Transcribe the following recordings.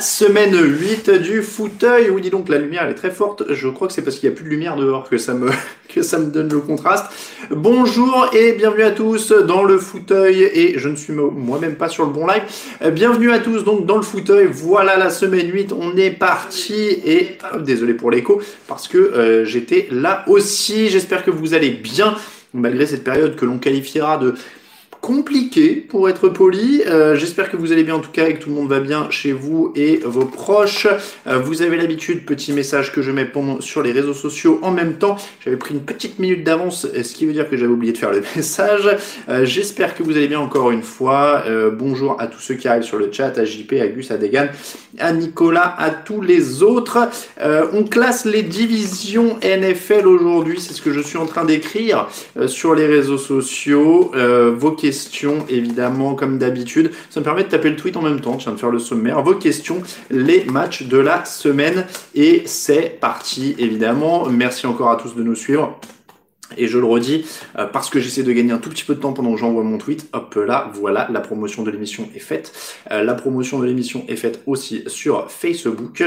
Semaine 8 du fauteuil. Oui, dis donc, la lumière elle est très forte. Je crois que c'est parce qu'il n'y a plus de lumière dehors que ça me, que ça me donne le contraste. Bonjour et bienvenue à tous dans le fauteuil. Et je ne suis moi-même pas sur le bon live. Bienvenue à tous donc dans le fauteuil. Voilà la semaine 8. On est parti. Et hop, désolé pour l'écho parce que euh, j'étais là aussi. J'espère que vous allez bien malgré cette période que l'on qualifiera de compliqué pour être poli. Euh, J'espère que vous allez bien en tout cas et que tout le monde va bien chez vous et vos proches. Euh, vous avez l'habitude, petit message que je mets sur les réseaux sociaux en même temps. J'avais pris une petite minute d'avance, euh, ce qui veut dire que j'avais oublié de faire le message. J'espère que vous allez bien encore une fois. Bonjour à tous ceux qui arrivent sur le chat, à JP, à Gus, à Degan, à Nicolas, à tous les autres. On classe les divisions NFL aujourd'hui, c'est ce que je suis en train d'écrire sur les réseaux sociaux. Vos questions, évidemment, comme d'habitude. Ça me permet de taper le tweet en même temps, je viens de faire le sommaire. Vos questions, les matchs de la semaine. Et c'est parti, évidemment. Merci encore à tous de nous suivre. Et je le redis, euh, parce que j'essaie de gagner un tout petit peu de temps pendant que j'envoie mon tweet, hop là, voilà, la promotion de l'émission est faite. Euh, la promotion de l'émission est faite aussi sur Facebook.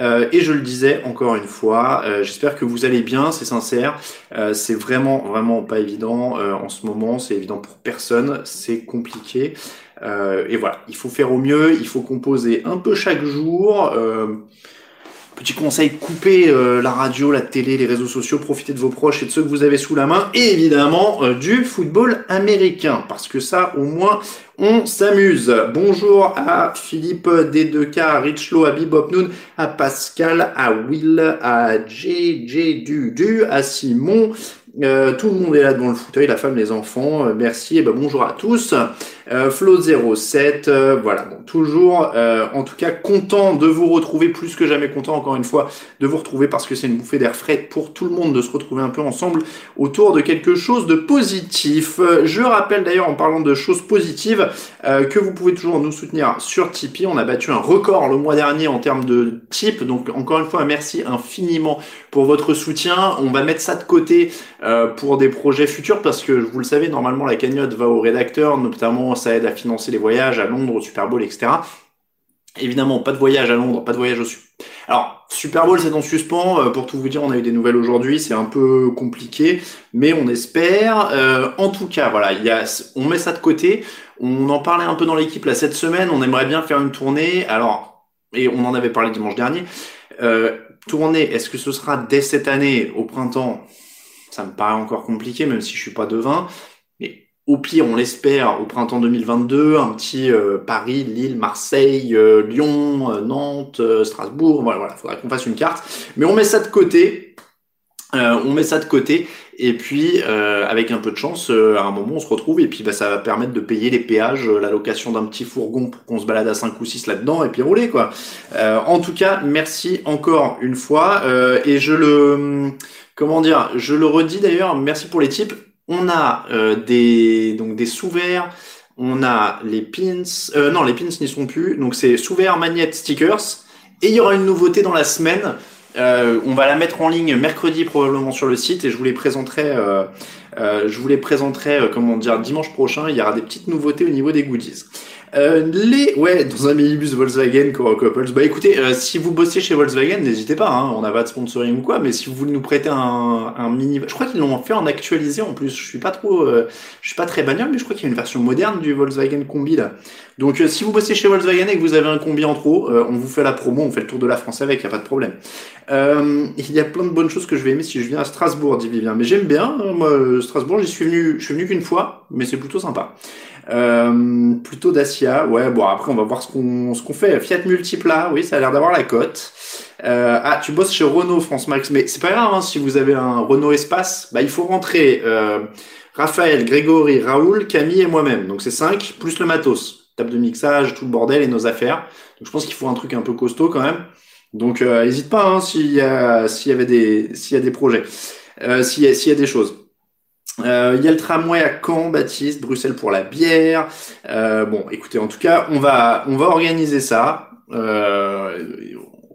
Euh, et je le disais encore une fois, euh, j'espère que vous allez bien, c'est sincère. Euh, c'est vraiment, vraiment pas évident euh, en ce moment, c'est évident pour personne, c'est compliqué. Et voilà, il faut faire au mieux, il faut composer un peu chaque jour. Petit conseil, coupez euh, la radio, la télé, les réseaux sociaux, profitez de vos proches et de ceux que vous avez sous la main, et évidemment euh, du football américain, parce que ça, au moins, on s'amuse. Bonjour à Philippe D2K, à Richlo, à Bibopnoun, à Pascal, à Will, à JJ Dudu, à Simon. Euh, tout le monde est là devant le fauteuil, la femme, les enfants. Euh, merci et ben bonjour à tous. Euh, Flo07, euh, voilà, bon, toujours, euh, en tout cas, content de vous retrouver, plus que jamais content, encore une fois, de vous retrouver parce que c'est une bouffée d'air frais pour tout le monde de se retrouver un peu ensemble autour de quelque chose de positif. Euh, Je rappelle d'ailleurs, en parlant de choses positives, euh, que vous pouvez toujours nous soutenir sur Tipeee. On a battu un record le mois dernier en termes de type, donc encore une fois, merci infiniment pour votre soutien. On va mettre ça de côté pour des projets futurs parce que vous le savez, normalement la cagnotte va aux rédacteurs, notamment ça aide à financer les voyages à Londres, au Super Bowl, etc. Évidemment, pas de voyage à Londres, pas de voyage au Super alors, Super Bowl, c'est en suspens. Euh, pour tout vous dire, on a eu des nouvelles aujourd'hui. C'est un peu compliqué, mais on espère. Euh, en tout cas, voilà, on met ça de côté. On en parlait un peu dans l'équipe là cette semaine. On aimerait bien faire une tournée. Alors, et on en avait parlé dimanche dernier. Euh, tournée, est-ce que ce sera dès cette année, au printemps? Ça me paraît encore compliqué, même si je suis pas devin. Mais au pire, on l'espère, au printemps 2022, un petit euh, Paris, Lille, Marseille, euh, Lyon, euh, Nantes, euh, Strasbourg. Voilà, voilà, faudra qu'on fasse une carte. Mais on met ça de côté. Euh, on met ça de côté et puis euh, avec un peu de chance, à un moment on se retrouve et puis bah, ça va permettre de payer les péages, la location d'un petit fourgon pour qu'on se balade à 5 ou 6 là-dedans et puis rouler quoi. En tout cas, merci encore une fois et je le comment dire, je le redis d'ailleurs, merci pour les tips. On a euh, des donc des sous-verts, on a les pins, euh, non les pins n'y sont plus, donc c'est sous-verts, magnets, stickers et il y aura une nouveauté dans la semaine. Euh, on va la mettre en ligne mercredi probablement sur le site et je vous les présenterai. euh, euh, je vous les présenterai, euh, comment dire, dimanche prochain. Il y aura des petites nouveautés au niveau des goodies. Euh, les, ouais, dans un minibus Volkswagen Couples. Bah écoutez, euh, si vous bossez chez Volkswagen, n'hésitez pas. Hein, on n'a pas de sponsoring ou quoi, mais si vous voulez nous prêter un, un mini, je crois qu'ils l'ont fait en actualisé en plus. Je suis pas trop, euh, je suis pas très bagnole, mais je crois qu'il y a une version moderne du Volkswagen Combi là. Donc si vous bossez chez Volkswagen et que vous avez un combi en trop, on vous fait la promo, on fait le tour de la France avec, y a pas de problème. il y a plein de bonnes choses que je vais aimer si je viens à Strasbourg, dit Vivien. Mais j'aime bien, moi Strasbourg, j'y suis venu, je suis venu qu'une fois, mais c'est plutôt sympa. Euh, plutôt Dacia, ouais. Bon, après on va voir ce qu'on ce qu'on fait. Fiat Multipla, oui, ça a l'air d'avoir la cote. Euh, ah, tu bosses chez Renault France Max, mais c'est pas grave. Hein, si vous avez un Renault Espace, bah il faut rentrer euh, Raphaël, Grégory, Raoul, Camille et moi-même. Donc c'est 5 plus le matos, table de mixage, tout le bordel et nos affaires. Donc je pense qu'il faut un truc un peu costaud quand même. Donc n'hésite pas hein, s'il y a s'il y des y a des projets, s'il y, s'il y a des choses. Euh, il y a le tramway à Caen, Baptiste, Bruxelles pour la bière. Euh, bon, écoutez, en tout cas, on va on va organiser ça. Euh,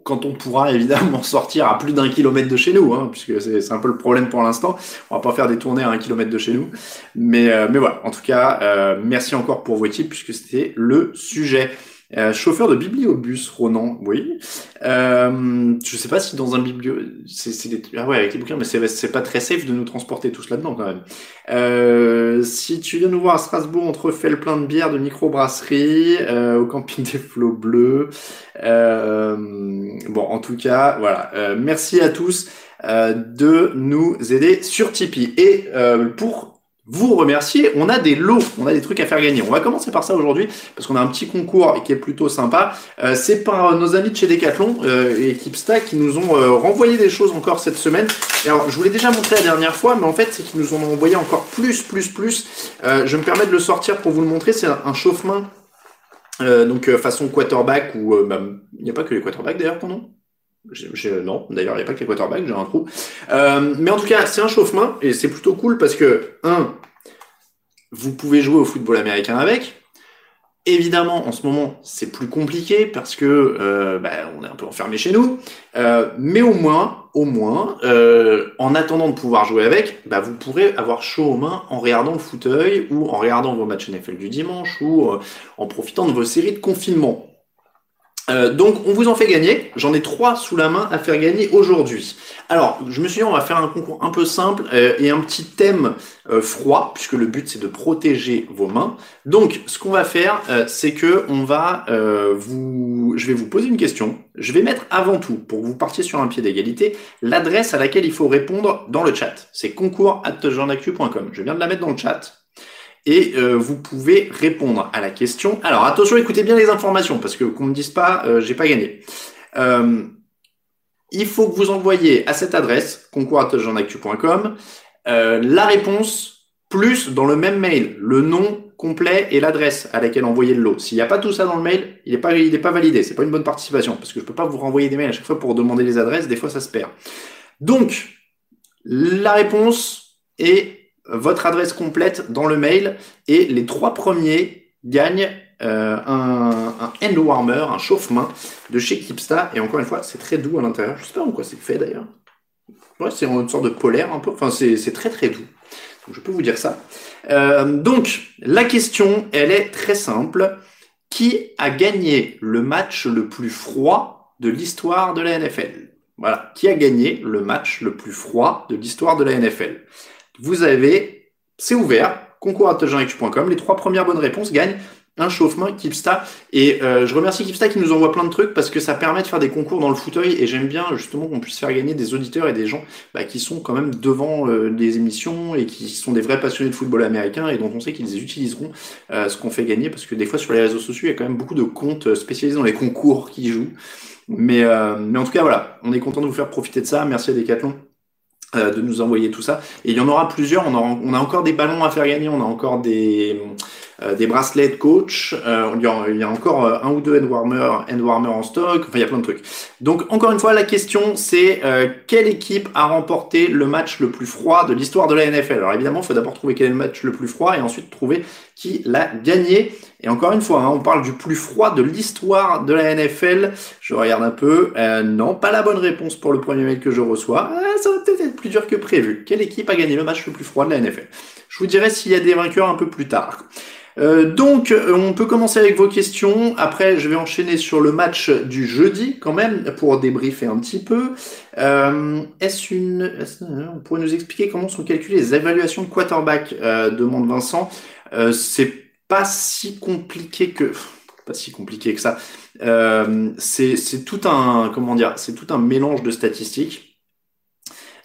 quand on pourra évidemment sortir à plus d'un kilomètre de chez nous, hein, puisque c'est un peu le problème pour l'instant. On va pas faire des tournées à un kilomètre de chez nous, mais mais voilà. En tout cas, merci encore pour vos tips puisque c'était le sujet. Euh, chauffeur de bibliobus, Ronan, oui. Euh, je sais pas si dans un biblio... C'est, des... Ah ouais, avec les bouquins, mais c'est, pas très safe de nous transporter tous là-dedans quand même. Euh, si tu viens nous voir à Strasbourg, on te refait le plein de bière de microbrasserie euh, au camping des flots bleus. Euh, bon, en tout cas, voilà. Euh, merci à tous de nous aider sur Tipeee. Et pour vous remercier. On a des lots, on a des trucs à faire gagner. On va commencer par ça aujourd'hui parce qu'on a un petit concours qui est plutôt sympa. Euh, c'est par nos amis de chez Decathlon euh, et Stack qui nous ont euh, renvoyé des choses encore cette semaine. alors, je vous l'ai déjà montré la dernière fois, mais en fait, c'est qu'ils nous ont envoyé encore plus, plus, plus. Euh, je me permets de le sortir pour vous le montrer. C'est un, un chauffe-main. donc façon quarterback ou bah, il n'y a pas que les quarterbacks d'ailleurs non, d'ailleurs, il n'y a pas que les quarterbacks, j'ai un trou. Euh, mais en tout cas, c'est un chauffe-main et c'est plutôt cool parce que, un, vous pouvez jouer au football américain avec. Évidemment, en ce moment, c'est plus compliqué parce que euh, bah, on est un peu enfermé chez nous. Euh, mais au moins, au moins, en attendant de pouvoir jouer avec, bah, vous pourrez avoir chaud aux mains en regardant le fauteuil ou en regardant vos matchs NFL du dimanche ou en profitant de vos séries de confinement. Euh, donc on vous en fait gagner. J'en ai trois sous la main à faire gagner aujourd'hui. Alors je me suis dit on va faire un concours un peu simple euh, et un petit thème euh, froid puisque le but c'est de protéger vos mains. Donc ce qu'on va faire c'est que on va vous, je vais vous poser une question. Je vais mettre avant tout pour que vous partiez sur un pied d'égalité l'adresse à laquelle il faut répondre dans le chat. C'est concours@journactu.com. Je viens de la mettre dans le chat et euh, vous pouvez répondre à la question. Alors attention, écoutez bien les informations parce que qu'on me dise pas, euh, j'ai pas gagné. Euh, il faut que vous envoyiez à cette adresse concours@jeanactu.com euh, la réponse plus dans le même mail le nom complet et l'adresse à laquelle envoyer le lot. S'il n'y a pas tout ça dans le mail, il n'est pas, il est pas validé. C'est pas une bonne participation parce que je peux pas vous renvoyer des mails à chaque fois pour demander les adresses. Des fois, ça se perd. Donc, la réponse est votre adresse complète dans le mail et les trois premiers gagnent euh, un, hand warmer, un chauffe-main de chez Kipsta. Et encore une fois, c'est très doux à l'intérieur. Je sais pas en quoi c'est fait d'ailleurs. Ouais, c'est une sorte de polaire un peu. Enfin, c'est très très doux. Je peux vous dire ça. Euh, donc, la question, elle est très simple. Qui a gagné le match le plus froid de l'histoire de la NFL Voilà. Qui a gagné le match le plus froid de l'histoire de la NFL vous avez, c'est ouvert, concours.com, les trois premières bonnes réponses gagnent un chauffement Kipsta. Et euh, je remercie Kipsta qui nous envoie plein de trucs parce que ça permet de faire des concours dans le fauteuil et j'aime bien justement qu'on puisse faire gagner des auditeurs et des gens bah, qui sont quand même devant euh, les émissions et qui sont des vrais passionnés de football américain et dont on sait qu'ils utiliseront euh, ce qu'on fait gagner parce que des fois sur les réseaux sociaux il y a quand même beaucoup de comptes spécialisés dans les concours qui jouent. Mais, mais en tout cas voilà, on est content de vous faire profiter de ça. Merci à Decathlon euh, de nous envoyer tout ça. Et il y en aura plusieurs. On, on, a encore des ballons à faire gagner. On a encore des, euh, des bracelets de coach. Euh, il, y a, il, y a, encore un ou deux end warmer, end warmer en stock. Enfin, il y a plein de trucs. Donc, encore une fois, la question, c'est quelle équipe a remporté le match le plus froid de l'histoire de la NFL Alors, évidemment, il faut d'abord trouver quel est le match le plus froid et ensuite trouver qui l'a gagné. Et encore une fois, hein, on parle du plus froid de l'histoire de la NFL. Je regarde un peu. Euh, non, pas la bonne réponse pour le premier mail que je reçois. Ah, ça va peut-être être plus dur que prévu. Quelle équipe a gagné le match le plus froid de la NFL Je vous dirai s'il y a des vainqueurs un peu plus tard. Euh, donc, on peut commencer avec vos questions. Après, je vais enchaîner sur le match du jeudi, quand même, pour débriefer un petit peu. Euh, est-ce une, on pourrait nous expliquer comment sont calculées les évaluations de quarterback euh, demande Vincent. Euh, c'est pas si compliqué que, pas si compliqué que ça. Euh, c'est tout un, comment dire, c'est tout un mélange de statistiques.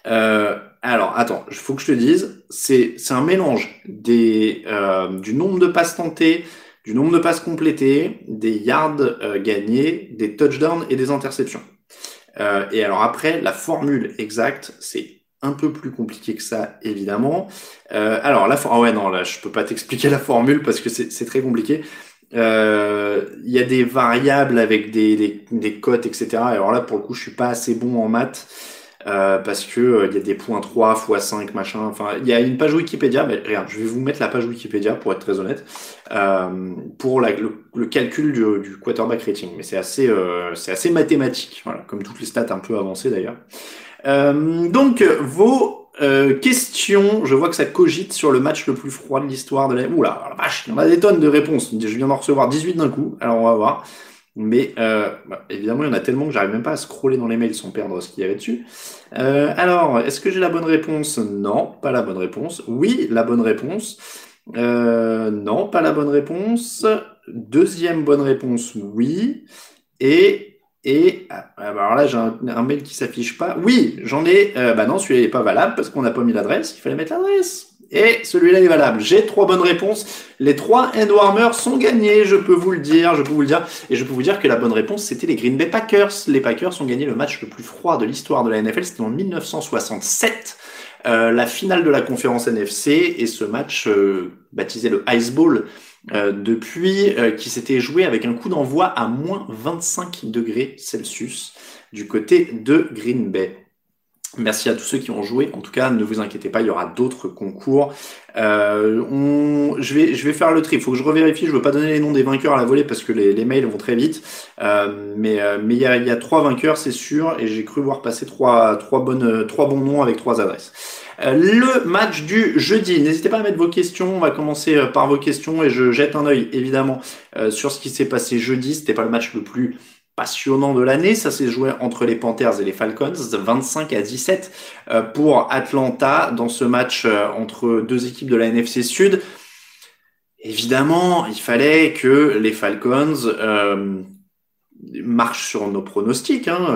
Euh, alors, attends, il faut que je te dise, c'est un mélange des, euh, du nombre de passes tentées, du nombre de passes complétées, des yards euh, gagnés, des touchdowns et des interceptions. Euh, et alors après, la formule exacte, c'est un peu plus compliqué que ça, évidemment. alors, la ah ouais, non, là, je peux pas t'expliquer la formule parce que c'est très compliqué. Il y a des variables avec des, des, des cotes, etc. Alors là, pour le coup, je suis pas assez bon en maths. Euh, parce que euh, il y a des points 3 x 5 machin. Enfin il y a une page Wikipédia mais regarde je vais vous mettre la page Wikipédia pour être très honnête euh, pour la, le, calcul du, du, quarterback rating. Mais c'est assez euh, c'est assez mathématique voilà comme toutes les stats un peu avancées d'ailleurs. Donc vos questions je vois que ça cogite sur le match le plus froid de l'histoire de la oula la vache il y en a des tonnes de réponses. Je viens d'en recevoir 18 d'un coup alors on va voir mais euh, bah, évidemment, il y en a tellement que j'arrive même pas à scroller dans les mails sans perdre ce qu'il y avait dessus. Euh, alors, est-ce que j'ai la bonne réponse? Non, pas la bonne réponse. Oui, la bonne réponse. Euh, non, pas la bonne réponse. Deuxième bonne réponse, oui. Et et ah, bah, alors là, j'ai un, mail qui s'affiche pas. Oui, j'en ai. Euh, bah non, celui-là n'est pas valable parce qu'on n'a pas mis l'adresse. Il fallait mettre l'adresse. Et celui-là est valable. J'ai trois bonnes réponses. Les trois end warmers sont gagnés, je peux vous le dire, je peux vous le dire. Et je peux vous dire que la bonne réponse, c'était les Green Bay Packers. Les Packers ont gagné le match le plus froid de l'histoire de la NFL. C'était en 1967. Euh, la finale de la conférence NFC et ce match euh, baptisé le Ice Bowl euh, depuis euh, qui s'était joué avec un coup d'envoi à moins 25 degrés Celsius du côté de Green Bay. Merci à tous ceux qui ont joué. En tout cas, ne vous inquiétez pas, il y aura d'autres concours. Euh, je, vais, faire le tri. Il faut que je revérifie. Je veux pas donner les noms des vainqueurs à la volée parce que les, mails vont très vite. Euh, mais euh, il y a, trois vainqueurs, c'est sûr. Et j'ai cru voir passer trois, trois, bonnes, trois bons noms avec trois adresses. Le match du jeudi. N'hésitez pas à mettre vos questions. On va commencer par vos questions et je jette un œil évidemment sur ce qui s'est passé jeudi. C'était pas le match le plus passionnant de l'année. Ça s'est joué entre les Panthers et les Falcons, 25 à 17 euh, pour Atlanta dans ce match euh, entre deux équipes de la NFC Sud. Évidemment, il fallait que les Falcons euh, marchent sur nos pronostics, hein,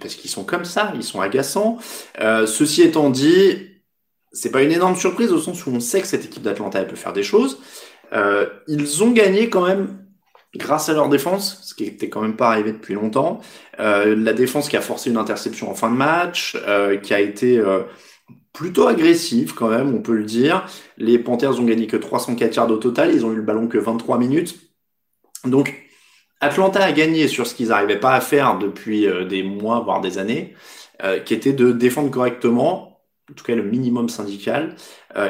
parce qu'ils sont comme ça, ils sont agaçants. ceci étant dit, c'est pas une énorme surprise au sens où on sait que cette équipe d'Atlanta peut faire des choses. ils ont gagné quand même grâce à leur défense, ce qui était quand même pas arrivé depuis longtemps. Euh, la défense qui a forcé une interception en fin de match, euh, qui a été euh, plutôt agressive quand même, on peut le dire. Les Panthers ont gagné que 304 yards au total, ils ont eu le ballon que 23 minutes. Donc Atlanta a gagné sur ce qu'ils n'arrivaient pas à faire depuis des mois, voire des années, qui était de défendre correctement, en tout cas le minimum syndical,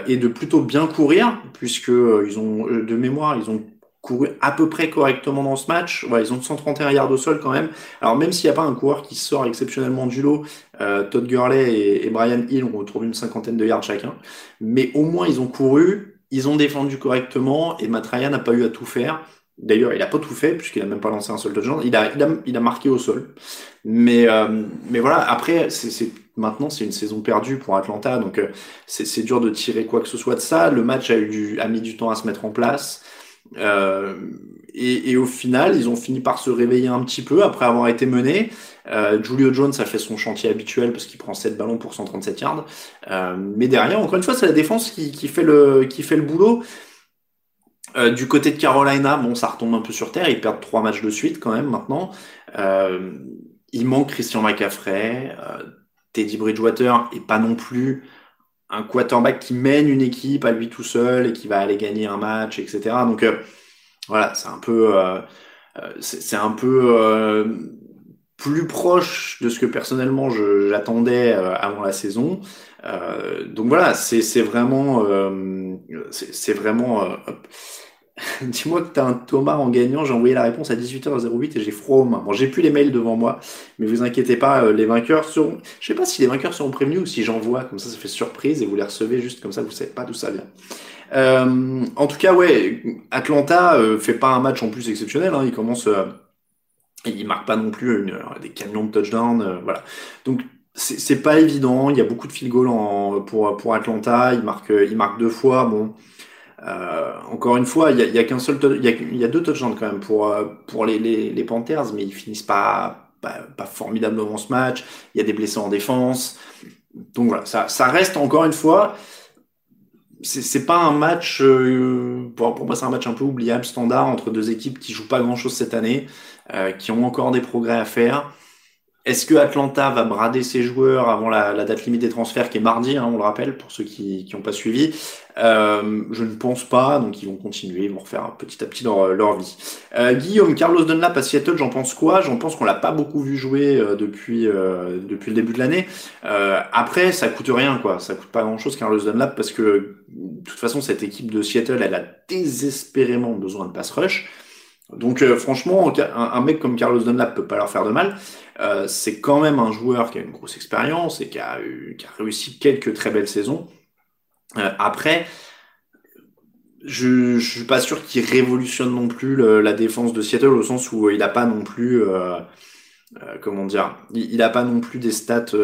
et de plutôt bien courir, puisque ils ont de mémoire, ils ont couru à peu près correctement dans ce match. Ouais, ils ont 131 yards au sol quand même. Alors même s'il n'y a pas un coureur qui sort exceptionnellement du lot, euh, Todd Gurley et, Brian Hill ont retrouvé une cinquantaine de yards chacun. Mais au moins ils ont couru, ils ont défendu correctement et Matt Ryan n'a pas eu à tout faire. D'ailleurs, il n'a pas tout fait puisqu'il n'a même pas lancé un seul touchdown. Il a, il a, il a marqué au sol. Mais, euh, mais voilà, après, c'est maintenant c'est une saison perdue pour Atlanta, donc euh, c'est dur de tirer quoi que ce soit de ça. Le match a, eu a mis du temps à se mettre en place. Euh, et, au final, ils ont fini par se réveiller un petit peu après avoir été menés. Euh, Julio Jones a fait son chantier habituel parce qu'il prend 7 ballons pour 137 yards. Euh, mais derrière, encore une fois, c'est la défense qui, fait le, qui fait le boulot. Du côté de Carolina, bon, ça retombe un peu sur terre. Ils perdent trois matchs de suite quand même maintenant. Il manque Christian McCaffrey. Teddy Bridgewater et pas non plus un quarterback qui mène une équipe à lui tout seul et qui va aller gagner un match, etc. Donc euh, voilà, c'est un peu, euh, euh, c'est un peu plus proche de ce que personnellement j'attendais avant la saison. donc voilà, c'est vraiment, c'est vraiment Dis-moi que tu as un Thomas en gagnant. J'ai envoyé la réponse à 18h08 et j'ai froid aux mains. Bon, j'ai plus les mails devant moi, mais vous inquiétez pas, euh, les vainqueurs seront. Je sais pas si les vainqueurs seront prévenus ou si j'envoie, comme ça, ça fait surprise et vous les recevez juste comme ça, vous savez pas d'où ça vient. Euh, en tout cas, ouais, Atlanta euh, fait pas un match en plus exceptionnel. Hein. Il commence, euh, il marque pas non plus des camions de touchdown, voilà. Donc c'est pas évident. Il y a beaucoup de field goal pour pour Atlanta. Il marque, il marque deux fois. Bon. Euh, encore une fois, il y a, qu'un seul, il y a, y a deux touchdowns quand même pour euh, pour les, les, les Panthers, mais ils finissent pas, pas, pas formidablement ce match. Il y a des blessés en défense, donc voilà, ça ça reste encore une fois, c'est pas un match, euh, pour, pour, moi c'est un match un peu oubliable, standard entre deux équipes qui jouent pas grand chose cette année, euh, qui ont encore des progrès à faire. Est-ce que Atlanta va brader ses joueurs avant la, la, date limite des transferts qui est mardi, hein, on le rappelle pour ceux qui n'ont pas suivi? Euh, Je ne pense pas, donc ils vont continuer, ils vont refaire petit à petit leur, leur vie. Euh, Guillaume, Carlos Dunlap à Seattle, j'en pense quoi? J'en pense qu'on l'a pas beaucoup vu jouer euh, depuis euh, depuis le début de l'année. Euh, après, ça coûte rien, quoi. Ça coûte pas grand-chose Carlos Dunlap parce que de toute façon cette équipe de Seattle, elle a désespérément besoin de pass rush. Donc euh, franchement, un, mec comme Carlos Dunlap peut pas leur faire de mal. Euh, c'est quand même un joueur qui a une grosse expérience et qui a, réussi quelques très belles saisons. Euh, après, je, je suis pas sûr qu'il révolutionne non plus la défense de Seattle au sens où il a pas non plus, comment dire, il, il, a pas non plus des stats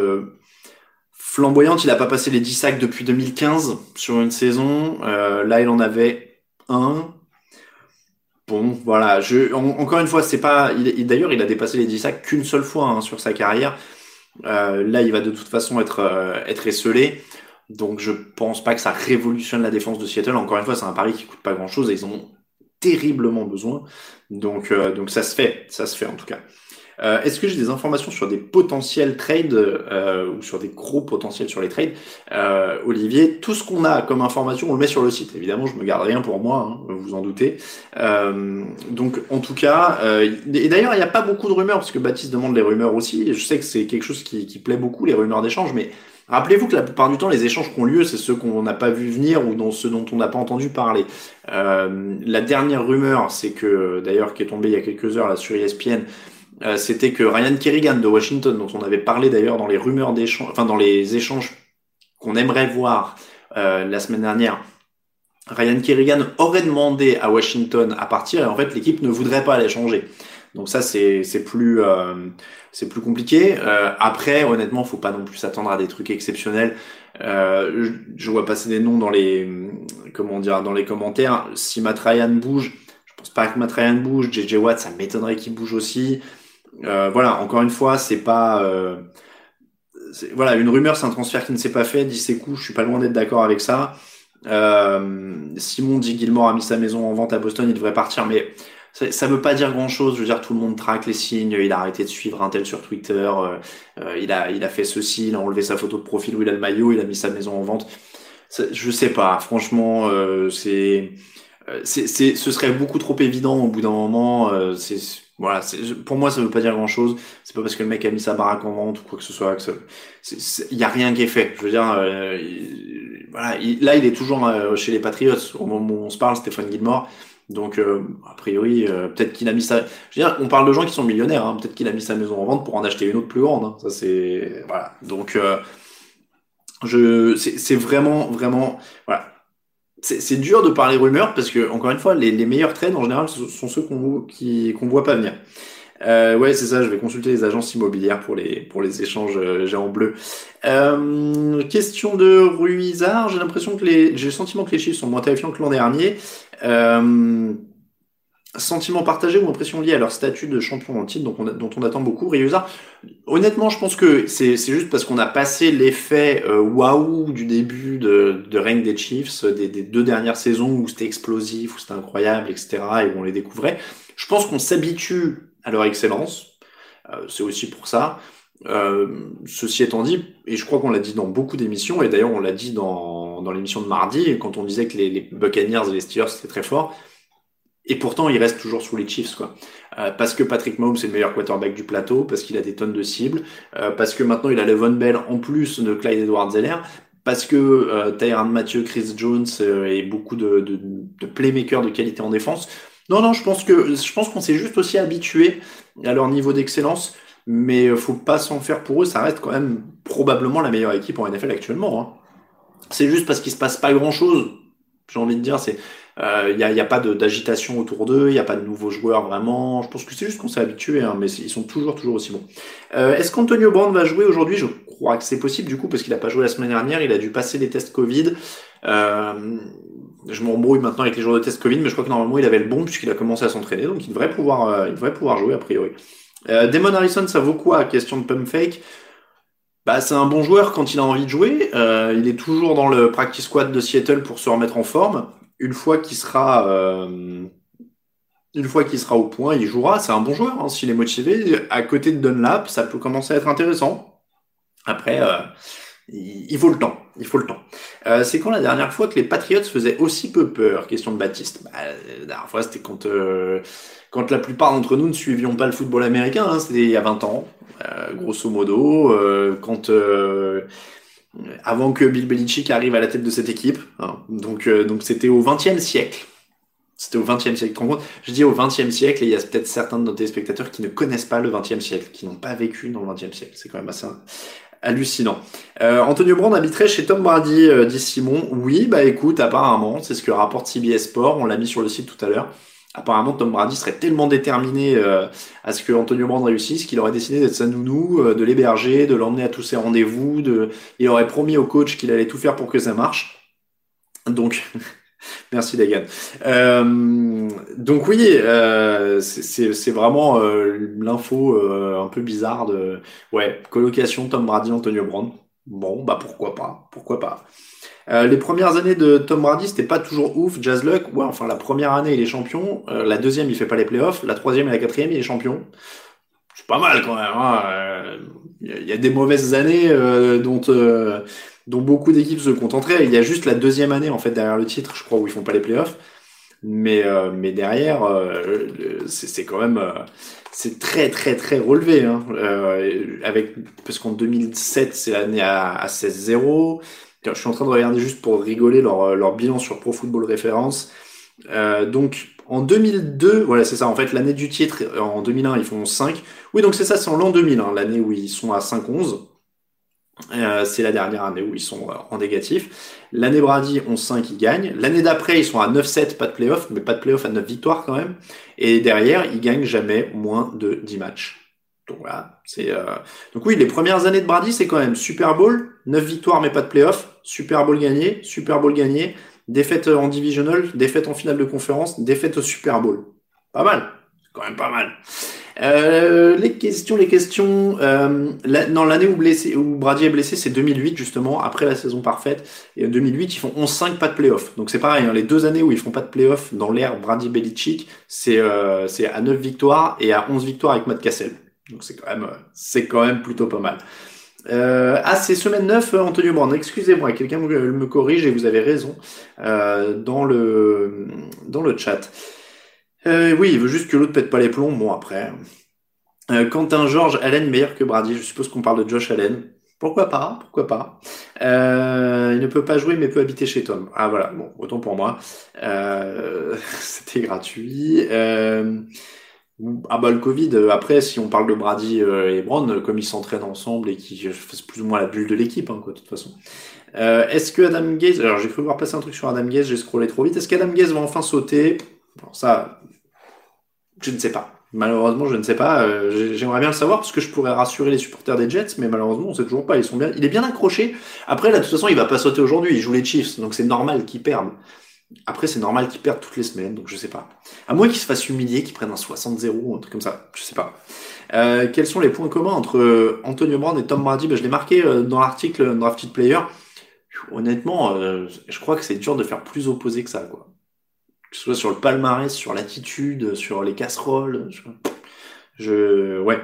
flamboyantes. Il a pas passé les 10 sacs depuis 2015 sur une saison. là, il en avait un Bon, voilà. Je, encore une fois, c'est pas. Il, D'ailleurs, il a dépassé les 10 sacs qu'une seule fois hein, sur sa carrière. Euh, là, il va de toute façon être euh, être esselé. Donc, je pense pas que ça révolutionne la défense de Seattle. Encore une fois, c'est un pari qui coûte pas grand chose et ils en ont terriblement besoin. Donc, euh, donc ça se fait, ça se fait en tout cas. Euh, est-ce que j'ai des informations sur des potentiels trades euh, ou sur des gros potentiels sur les trades? Euh, Olivier, tout ce qu'on a comme information, on le met sur le site. Évidemment, je me garde rien pour moi, hein, vous en doutez. donc, en tout cas, et d'ailleurs, il n'y a pas beaucoup de rumeurs parce que Baptiste demande les rumeurs aussi. Je sais que c'est quelque chose qui, qui plaît beaucoup, les rumeurs d'échange, mais Rappelez-vous que la plupart du temps, les échanges qui ont lieu, c'est ceux qu'on n'a pas vu venir ou dont ceux dont on n'a pas entendu parler. Euh, la dernière rumeur, c'est que, d'ailleurs, qui est tombée il y a quelques heures là sur ESPN, euh, c'était que Ryan Kerrigan de Washington, dont on avait parlé d'ailleurs dans les rumeurs d'échange, enfin dans les échanges qu'on aimerait voir euh, la semaine dernière, Ryan Kerrigan aurait demandé à Washington à partir et en fait l'équipe ne voudrait pas l'échanger. Donc ça c'est plus euh, c'est plus compliqué. Après honnêtement faut pas non plus s'attendre à des trucs exceptionnels. Je, je, vois passer des noms dans les comment dire dans les commentaires. Si Matt Ryan bouge, je pense pas que Matt Ryan bouge. JJ Watt ça m'étonnerait qu'il bouge aussi. Euh, voilà, encore une fois, c'est pas. Euh, voilà, une rumeur, c'est un transfert qui ne s'est pas fait. Dit ses coups, je suis pas loin d'être d'accord avec ça. Euh, Simon dit Gilmore a mis sa maison en vente à Boston, il devrait partir, mais ça, ça veut pas dire grand chose. Je veux dire, tout le monde traque les signes. Il a arrêté de suivre un tel sur Twitter. il a, il a fait ceci. Il a enlevé sa photo de profil où il a le maillot. Il a mis sa maison en vente. je sais pas. Franchement, c'est, c'est, ce serait beaucoup trop évident au bout d'un moment. c'est voilà, pour moi, ça veut pas dire grand chose. C'est pas parce que le mec a mis sa baraque en vente ou quoi que ce soit. Il y a rien qui est fait. Je veux dire, euh, voilà, là, il est toujours euh, chez les Patriots. Au moment où on se parle, Stéphane Gilmore. Donc, euh, a priori, peut-être qu'il a mis sa. Je veux dire, on parle de gens qui sont millionnaires. Hein. Peut-être qu'il a mis sa maison en vente pour en acheter une autre plus grande. Hein. Ça, c'est voilà. Donc, je, c'est vraiment, vraiment, voilà c'est dur de parler rumeurs parce que encore une fois les, les meilleurs trades en général sont ceux qu'on qu'on voit pas venir. Euh, ouais c'est ça, je vais consulter les agences immobilières pour les pour les échanges euh, géants bleus. Euh, question de Ruizard, j'ai l'impression que les j'ai le sentiment que les chiffres sont moins terrifiants que l'an dernier. Euh, sentiment partagé ou impression liée à leur statut de champion en titre dont on, dont on attend beaucoup. Ryuza, honnêtement, je pense que c'est juste parce qu'on a passé l'effet euh, waouh du début de, de règne des Chiefs, des, des, deux dernières saisons où c'était explosif, où c'était incroyable, etc. et où on les découvrait. Je pense qu'on s'habitue à leur excellence. Euh, c'est aussi pour ça. Euh, ceci étant dit, et je crois qu'on l'a dit dans beaucoup d'émissions, et d'ailleurs on l'a dit dans, dans l'émission de mardi, quand on disait que les, les Buccaneers et les Steelers c'était très fort, et pourtant, il reste toujours sous les Chiefs, quoi. Euh, parce que Patrick Mahomes est le meilleur quarterback du plateau, parce qu'il a des tonnes de cibles, euh, parce que maintenant il a Levon Bell en plus de Clyde Edwards-Zeller. parce que euh, Mathieu, Chris Jones euh, et beaucoup de, playmakers de qualité en défense. Non, non, je pense que je pense qu'on s'est juste aussi habitué à leur niveau d'excellence, mais faut pas s'en faire pour eux. Ça reste quand même probablement la meilleure équipe en NFL actuellement. Hein. C'est juste parce qu'il se passe pas grand chose. J'ai envie de dire, c'est il euh, n'y a, a, pas d'agitation autour d'eux, il n'y a pas de nouveaux joueurs vraiment. Je pense que c'est juste qu'on s'est habitué, hein, mais ils sont toujours toujours aussi bons. Euh, Est-ce qu'Antonio Brown va jouer aujourd'hui? Je crois que c'est possible du coup parce qu'il n'a pas joué la semaine dernière. Il a dû passer les tests Covid. Euh, je m'embrouille maintenant avec les jours de tests Covid, mais je crois que normalement il avait le bon puisqu'il a commencé à s'entraîner, donc il devrait pouvoir, euh, il devrait pouvoir jouer a priori. Euh, Damon Harrison, ça vaut quoi? Question de pump fake. Bah, c'est un bon joueur quand il a envie de jouer. Il est toujours dans le practice squad de Seattle pour se remettre en forme une fois qu'il sera euh, une sera au point, il jouera. C'est un bon joueur hein, s'il est motivé. À côté de Dunlap, ça peut commencer à être intéressant. Après, euh, il, faut le temps. Il faut le temps. Euh, c'est quand la dernière fois que les Patriots faisaient aussi peu peur? Question de Baptiste. Bah, la dernière fois, c'était quand quand la plupart d'entre nous ne suivions pas le football américain. Hein, c'était il y a 20 ans, grosso modo. quand avant que Bill Belichick arrive à la tête de cette équipe. Hein. Donc, euh, donc c'était au XXe siècle. C'était au XXe siècle. compte? Je dis au XXe siècle et il y a peut-être certains de nos téléspectateurs qui ne connaissent pas le XXe siècle, qui n'ont pas vécu dans le XXe siècle. C'est quand même assez hallucinant. Euh, Antonio Brown habiterait chez Tom Brady, euh, dit Simon. Oui, bah écoute, apparemment, c'est ce que rapporte CBS Sport. On l'a mis sur le site tout à l'heure. Apparemment, Tom Brady serait tellement déterminé euh, à ce que Antonio Brown réussisse qu'il aurait décidé d'être sa nounou, euh, de l'héberger, de l'emmener à tous ses rendez-vous. De... Il aurait promis au coach qu'il allait tout faire pour que ça marche. Donc, merci Dagan. Euh, donc oui, euh, c'est vraiment l'info un peu bizarre de ouais colocation Tom Brady Antonio Brown. Bon, bah pourquoi pas, pourquoi pas. Euh, les premières années de Tom Brady, c'était pas toujours ouf. Jazz Luck, ouais, enfin la première année il est champion, euh, la deuxième il fait pas les playoffs, la troisième et la quatrième il est champion. C'est pas mal quand même. Il hein. euh, y, a des mauvaises années dont dont beaucoup d'équipes se contenteraient. Il y a juste la deuxième année en fait derrière le titre, je crois, où ils font pas les playoffs. Mais mais derrière, c'est quand même très très très relevé hein. avec parce qu'en 2007 c'est l'année à, à 16-0 je suis en train de regarder juste pour rigoler leur, euh, leur bilan sur Pro Football Reference. Euh, donc en 2002, voilà c'est ça, en fait l'année du titre, euh, en 2001 ils font 5. Oui donc c'est ça, c'est en l'an 2000, hein, l'année où ils sont à 5-11. Euh, c'est la dernière année où ils sont euh, en négatif. L'année Brady, ont 5, ils gagnent. L'année d'après, ils sont à 9-7, pas de playoff, mais pas de playoff à 9 victoires quand même. Et derrière, ils gagnent jamais moins de 10 matchs. Donc voilà, c'est donc oui, les premières années de Brady, c'est quand même Super Bowl, 9 victoires mais pas de playoff, Super Bowl gagné, Super Bowl gagné, défaite en divisional, défaite en finale de conférence, défaite au Super Bowl. Pas mal, quand même pas mal. Euh, les questions, les questions. Euh, non, l'année où, Brady est blessé, c'est 2008 justement, après la saison parfaite. Et en 2008, ils font 11-5, pas de playoff. Donc c'est pareil, hein, les deux années où ils font pas de playoff dans l'ère Brady Belichick, c'est euh, à 9 victoires et à 11 victoires avec Matt Cassell. Donc c'est quand quand même plutôt pas mal. Euh, ah, c'est semaine 9, Antonio Brown. Excusez-moi, quelqu'un me, corrige et vous avez raison euh, dans le dans le chat. Euh, oui, il veut juste que l'autre pète pas les plombs. Bon après. Euh, Quentin George Allen meilleur que Brady. Je suppose qu'on parle de Josh Allen. Pourquoi pas Pourquoi pas euh, Il ne peut pas jouer mais peut habiter chez Tom. Ah voilà, bon, autant pour moi. Euh, C'était gratuit. Ah bah le Covid, euh, après si on parle de Brady euh, et Brown, euh, comme ils s'entraînent ensemble et qu'ils fassent plus ou moins la bulle de l'équipe, hein, quoi, de toute façon. Est-ce que Adam Gaze, alors j'ai cru voir passer un truc sur Adam Gaze, j'ai scrollé trop vite, est-ce qu'Adam Gaze va enfin sauter? Ça, je ne sais pas. Malheureusement, je ne sais pas. J'aimerais bien le savoir parce que je pourrais rassurer les supporters des Jets, mais malheureusement, on sait toujours pas. Il est bien accroché. Après, là, de toute façon, il va pas sauter aujourd'hui. Il joue les Chiefs, donc c'est normal qu'il perde. Après, c'est normal qu'ils perdent toutes les semaines, donc je sais pas. À moins qu'ils se fassent humilier, qu'ils prennent un 60-0, un truc comme ça, je sais pas. Euh, quels sont les points communs entre euh, Antonio Brown et Tom Brady? Ben, Je l'ai marqué euh, dans l'article Drafted Player. Honnêtement, je crois que c'est dur de faire plus opposé que ça, quoi. Que ce soit sur le palmarès, sur l'attitude, sur les casseroles. Je... Ouais.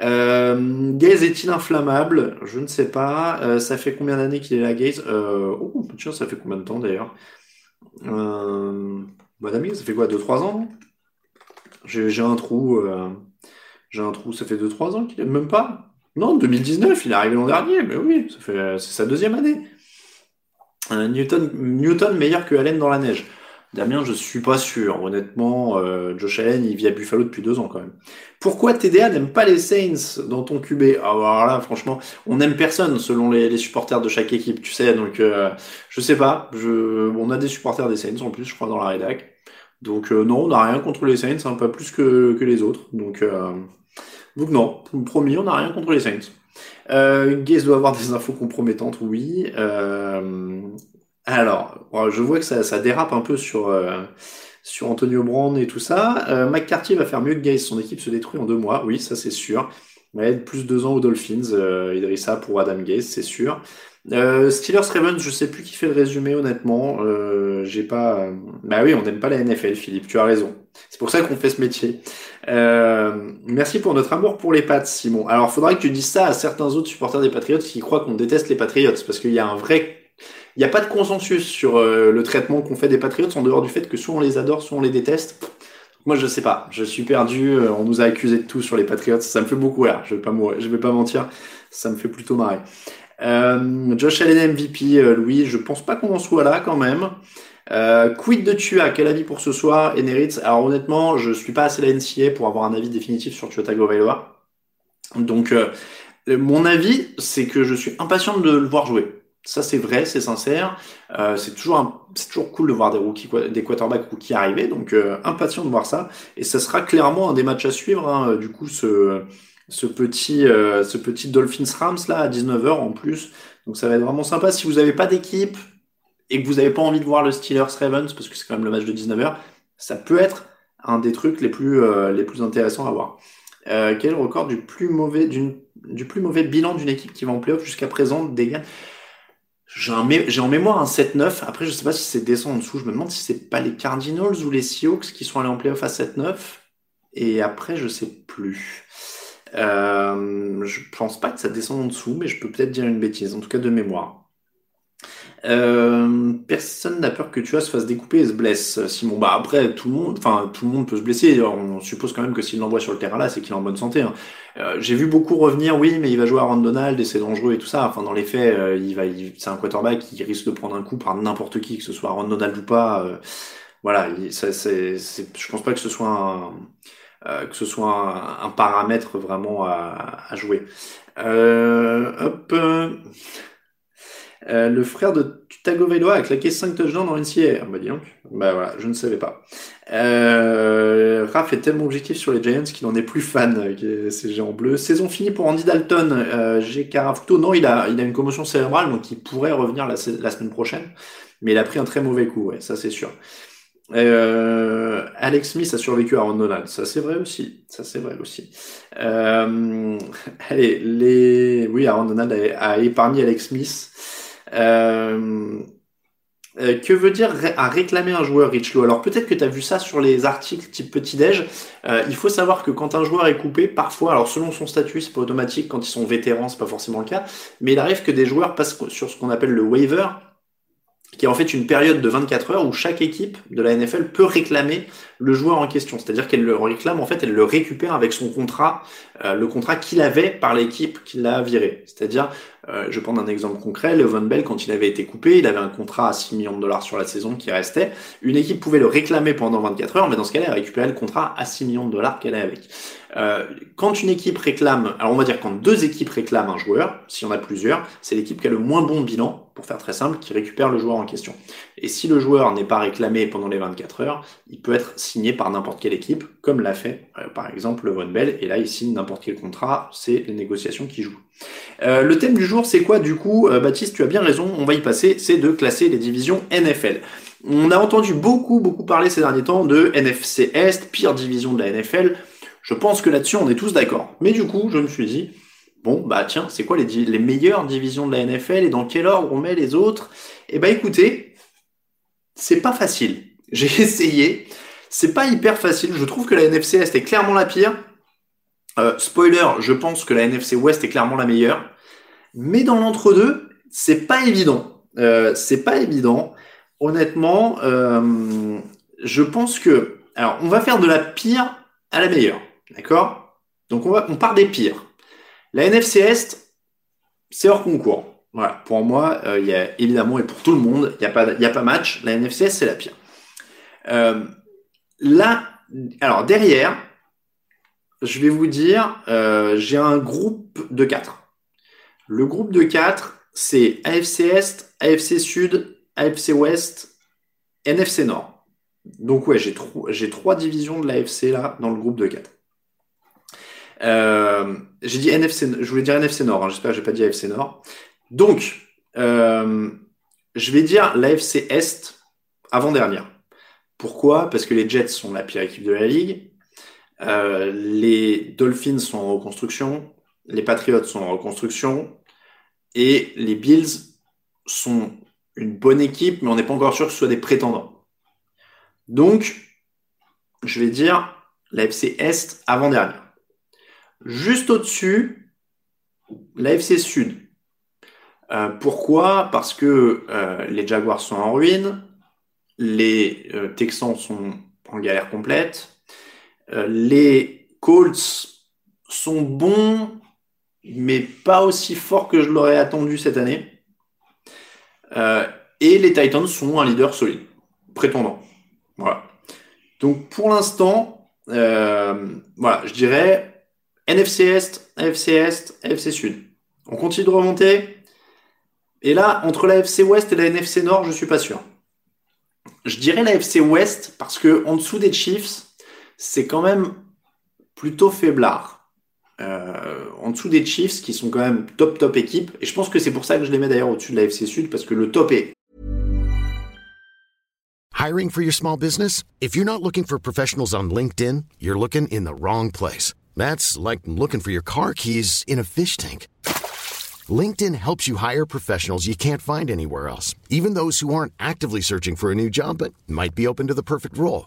Gaze est-il inflammable? Je ne sais pas. ça fait combien d'années qu'il est là, Gaze? Oh, ça fait combien de temps d'ailleurs? Euh, Madame, ça fait quoi 2-3 ans J'ai un trou. Euh, j'ai un trou, ça fait 2-3 ans qu'il est même pas? Non, 2019, il est arrivé l'an dernier, mais oui, c'est sa deuxième année. Newton, Newton meilleur que Allen dans la neige. Damien, je suis pas sûr. Honnêtement, euh, Josh Allen, il vit à Buffalo depuis deux ans quand même. Pourquoi TDA n'aime pas les Saints dans ton QB ah, Alors là, franchement, on n'aime personne selon les, supporters de chaque équipe, tu sais. Donc, euh, je sais pas. On a des supporters des Saints en plus, je crois, dans la rédac. Donc euh, non, on n'a rien contre les Saints, hein, pas plus que, les autres. Donc, euh, donc non, promis, on n'a rien contre les Saints. Euh, doit avoir des infos compromettantes, oui. Euh, alors, je vois que ça, ça dérape un peu sur, euh, sur Antonio Brown et tout ça. Euh, McCarthy va faire mieux que Gaze, son équipe se détruit en deux mois, oui, ça c'est sûr. Ouais, plus deux ans aux Dolphins, euh, Idrissa pour Adam Gaze, c'est sûr. Euh, Steelers Ravens, je sais plus qui fait le résumé honnêtement. Euh, j'ai pas. Bah oui, on n'aime pas la NFL, Philippe. Tu as raison. C'est pour ça qu'on fait ce métier. Euh, merci pour notre amour pour les Pats, Simon. Alors, faudra que tu dises ça à certains autres supporters des Patriots qui croient qu'on déteste les Patriots, parce qu'il y a un vrai. Il n'y a pas de consensus sur euh, le traitement qu'on fait des Patriots en dehors du fait que soit on les adore, soit on les déteste. Moi, je sais pas. Je suis perdu. Euh, on nous a accusé de tout sur les Patriots. Ça me fait beaucoup rire. Je vais pas mourir. Je vais pas mentir. Ça me fait plutôt marrer. Euh, Josh Allen MVP, euh, Louis, je pense pas qu'on en soit là quand même. Euh, quid de Tua, quel avis pour ce soir, Eneritz? Alors honnêtement, je suis pas assez la NCA pour avoir un avis définitif sur Tua Tagovailoa. Donc mon avis, c'est que je suis impatient de le voir jouer. Ça c'est vrai, c'est sincère. Euh, c'est toujours toujours cool de voir des rookies, des quarterbacks rookies arriver. Donc impatient de voir ça. Et ça sera clairement un des matchs à suivre. Hein, du coup, ce ce petit, euh, ce petit Dolphins Rams là à 19h en plus. Donc ça va être vraiment sympa. Si vous n'avez pas d'équipe et que vous n'avez pas envie de voir le Steelers Ravens, parce que c'est quand même le match de 19h, ça peut être un des trucs les plus, euh, les plus intéressants à voir. Euh, quel est le record du plus mauvais, du plus mauvais bilan d'une équipe qui va en playoff jusqu'à présent des j'ai en mémoire un 7-9. Après, je sais pas si c'est descend en dessous. Je me demande si c'est pas les Cardinals ou les Seahawks qui sont allés en playoff à 7-9. Et après, je sais plus. Euh, je pense pas que ça descend en dessous, mais je peux peut-être dire une bêtise, en tout cas de mémoire. Euh, personne n'a peur que tu se fasse découper et se blesse. Simon, bah après tout le monde, enfin tout le monde peut se blesser. On suppose quand même que s'il l'envoie sur le terrain là, c'est qu'il est en bonne santé. Hein. Euh, J'ai vu beaucoup revenir, oui, mais il va jouer à Ron Donald et c'est dangereux et tout ça. Enfin dans les faits, euh, il va, c'est un quarterback qui risque de prendre un coup par n'importe qui, que ce soit Ron Donald ou pas. Euh, voilà, ça, c'est, je pense pas que ce soit un euh, que ce soit un, paramètre vraiment à, à jouer. Euh, hop. Euh, le frère de Tagovailoa a claqué 5 touchdowns dans une CR. Bah dis donc. Bah voilà, je ne savais pas. Euh, Raph est tellement objectif sur les Giants qu'il n'en est plus fan, ces géants bleus. Saison finie pour Andy Dalton. Euh, G. Carafuto, non, il a, il a une commotion cérébrale, donc il pourrait revenir la, la semaine prochaine. Mais il a pris un très mauvais coup, ouais, ça c'est sûr. Euh, Alex Smith a survécu à Aaron Donald, ça c'est vrai aussi, ça c'est vrai aussi. Euh, allez, les, oui, Aaron Donald a, épargné Alex Smith. Euh, euh, que veut dire à réclamer un joueur Richlow Alors peut-être que tu as vu ça sur les articles type petit-déj. Euh, il faut savoir que quand un joueur est coupé, parfois, alors selon son statut, c'est pas automatique, quand ils sont vétérans, c'est pas forcément le cas, mais il arrive que des joueurs passent sur ce qu'on appelle le waiver, qui est en fait une période de 24 heures où chaque équipe de la NFL peut réclamer le joueur en question. C'est-à-dire qu'elle le réclame, en fait, elle le récupère avec son contrat, euh, le contrat qu'il avait par l'équipe qui l'a viré. C'est-à-dire, euh, je prends un exemple concret, Levan Bell, quand il avait été coupé, il avait un contrat à 6 millions de dollars sur la saison qui restait. Une équipe pouvait le réclamer pendant 24 heures, mais dans ce cas-là, elle récupérait le contrat à 6 millions de dollars qu'elle avait avec. Euh, quand une équipe réclame, alors on va dire quand deux équipes réclament un joueur, s'il y en a plusieurs, c'est l'équipe qui a le moins bon bilan, pour faire très simple, qui récupère le joueur en question. Et si le joueur n'est pas réclamé pendant les 24 heures, il peut être signé par n'importe quelle équipe, comme l'a fait euh, par exemple le Von Bell, et là il signe n'importe quel contrat, c'est les négociations qui jouent. Euh, le thème du jour, c'est quoi du coup Baptiste, tu as bien raison, on va y passer, c'est de classer les divisions NFL. On a entendu beaucoup, beaucoup parler ces derniers temps de NFC Est, pire division de la NFL. Je pense que là-dessus, on est tous d'accord. Mais du coup, je me suis dit, bon, bah tiens, c'est quoi les, les, meilleures divisions de la NFL et dans quel ordre on met les autres? Eh ben écoutez, c'est pas facile. J'ai essayé. C'est pas hyper facile. Je trouve que la NFC Est est clairement la pire. Euh, spoiler, je pense que la NFC Ouest est clairement la meilleure. Mais dans l'entre-deux, c'est pas évident. Euh, c'est pas évident. Honnêtement, euh, je pense que. Alors, on va faire de la pire à la meilleure. D'accord? Donc on, va, on part des pires. La NFC Est, c'est hors concours. Voilà, pour moi, il y a évidemment, et pour tout le monde, il n'y a, pas, a pas match. La NFC, c'est la pire. Là, alors derrière, je vais vous dire, euh, j'ai un groupe de 4. Le groupe de 4, c'est AFC Est, AFC Sud, AFC Ouest, NFC Nord. Donc ouais, j'ai trois divisions de l'AFC là dans le groupe de 4. Euh, j'ai dit NFC, je voulais dire NFC Nord, hein, j'espère que j'ai pas dit AFC Nord. Donc, euh, je vais dire l'AFC Est avant-dernière. Pourquoi? Parce que les Jets sont la pire équipe de la ligue. Euh, les Dolphins sont en reconstruction. Les Patriots sont en reconstruction. Et les Bills sont une bonne équipe, mais on n'est pas encore sûr que ce soit des prétendants. Donc, je vais dire l'AFC Est avant-dernière. Juste au-dessus, l'AFC Sud. Euh, pourquoi? Parce que euh, les Jaguars sont en ruine, les Texans sont en galère complète, les Colts sont bons, mais pas aussi forts que je l'aurais attendu cette année. et les Titans sont un leader solide, prétendant. Voilà. Donc pour l'instant, voilà, je dirais NFC Est, NFC Est, NFC Sud. On continue de remonter. Et là, entre la FC Ouest et la NFC Nord, je suis pas sûr. Je dirais la FC Ouest parce que en dessous des Chiefs, c'est quand même plutôt faiblard. Euh, en dessous des Chiefs, qui sont quand même top top équipe. Et je pense que c'est pour ça que je les mets d'ailleurs au-dessus de la FC Sud parce que le top est. Hiring for your small business? If you're not looking for professionals on LinkedIn, you're looking in the wrong place. That's like looking for your car keys in a fish tank. LinkedIn helps you hire professionals you can't find anywhere else, even those who aren't actively searching for a new job but might be open to the perfect role.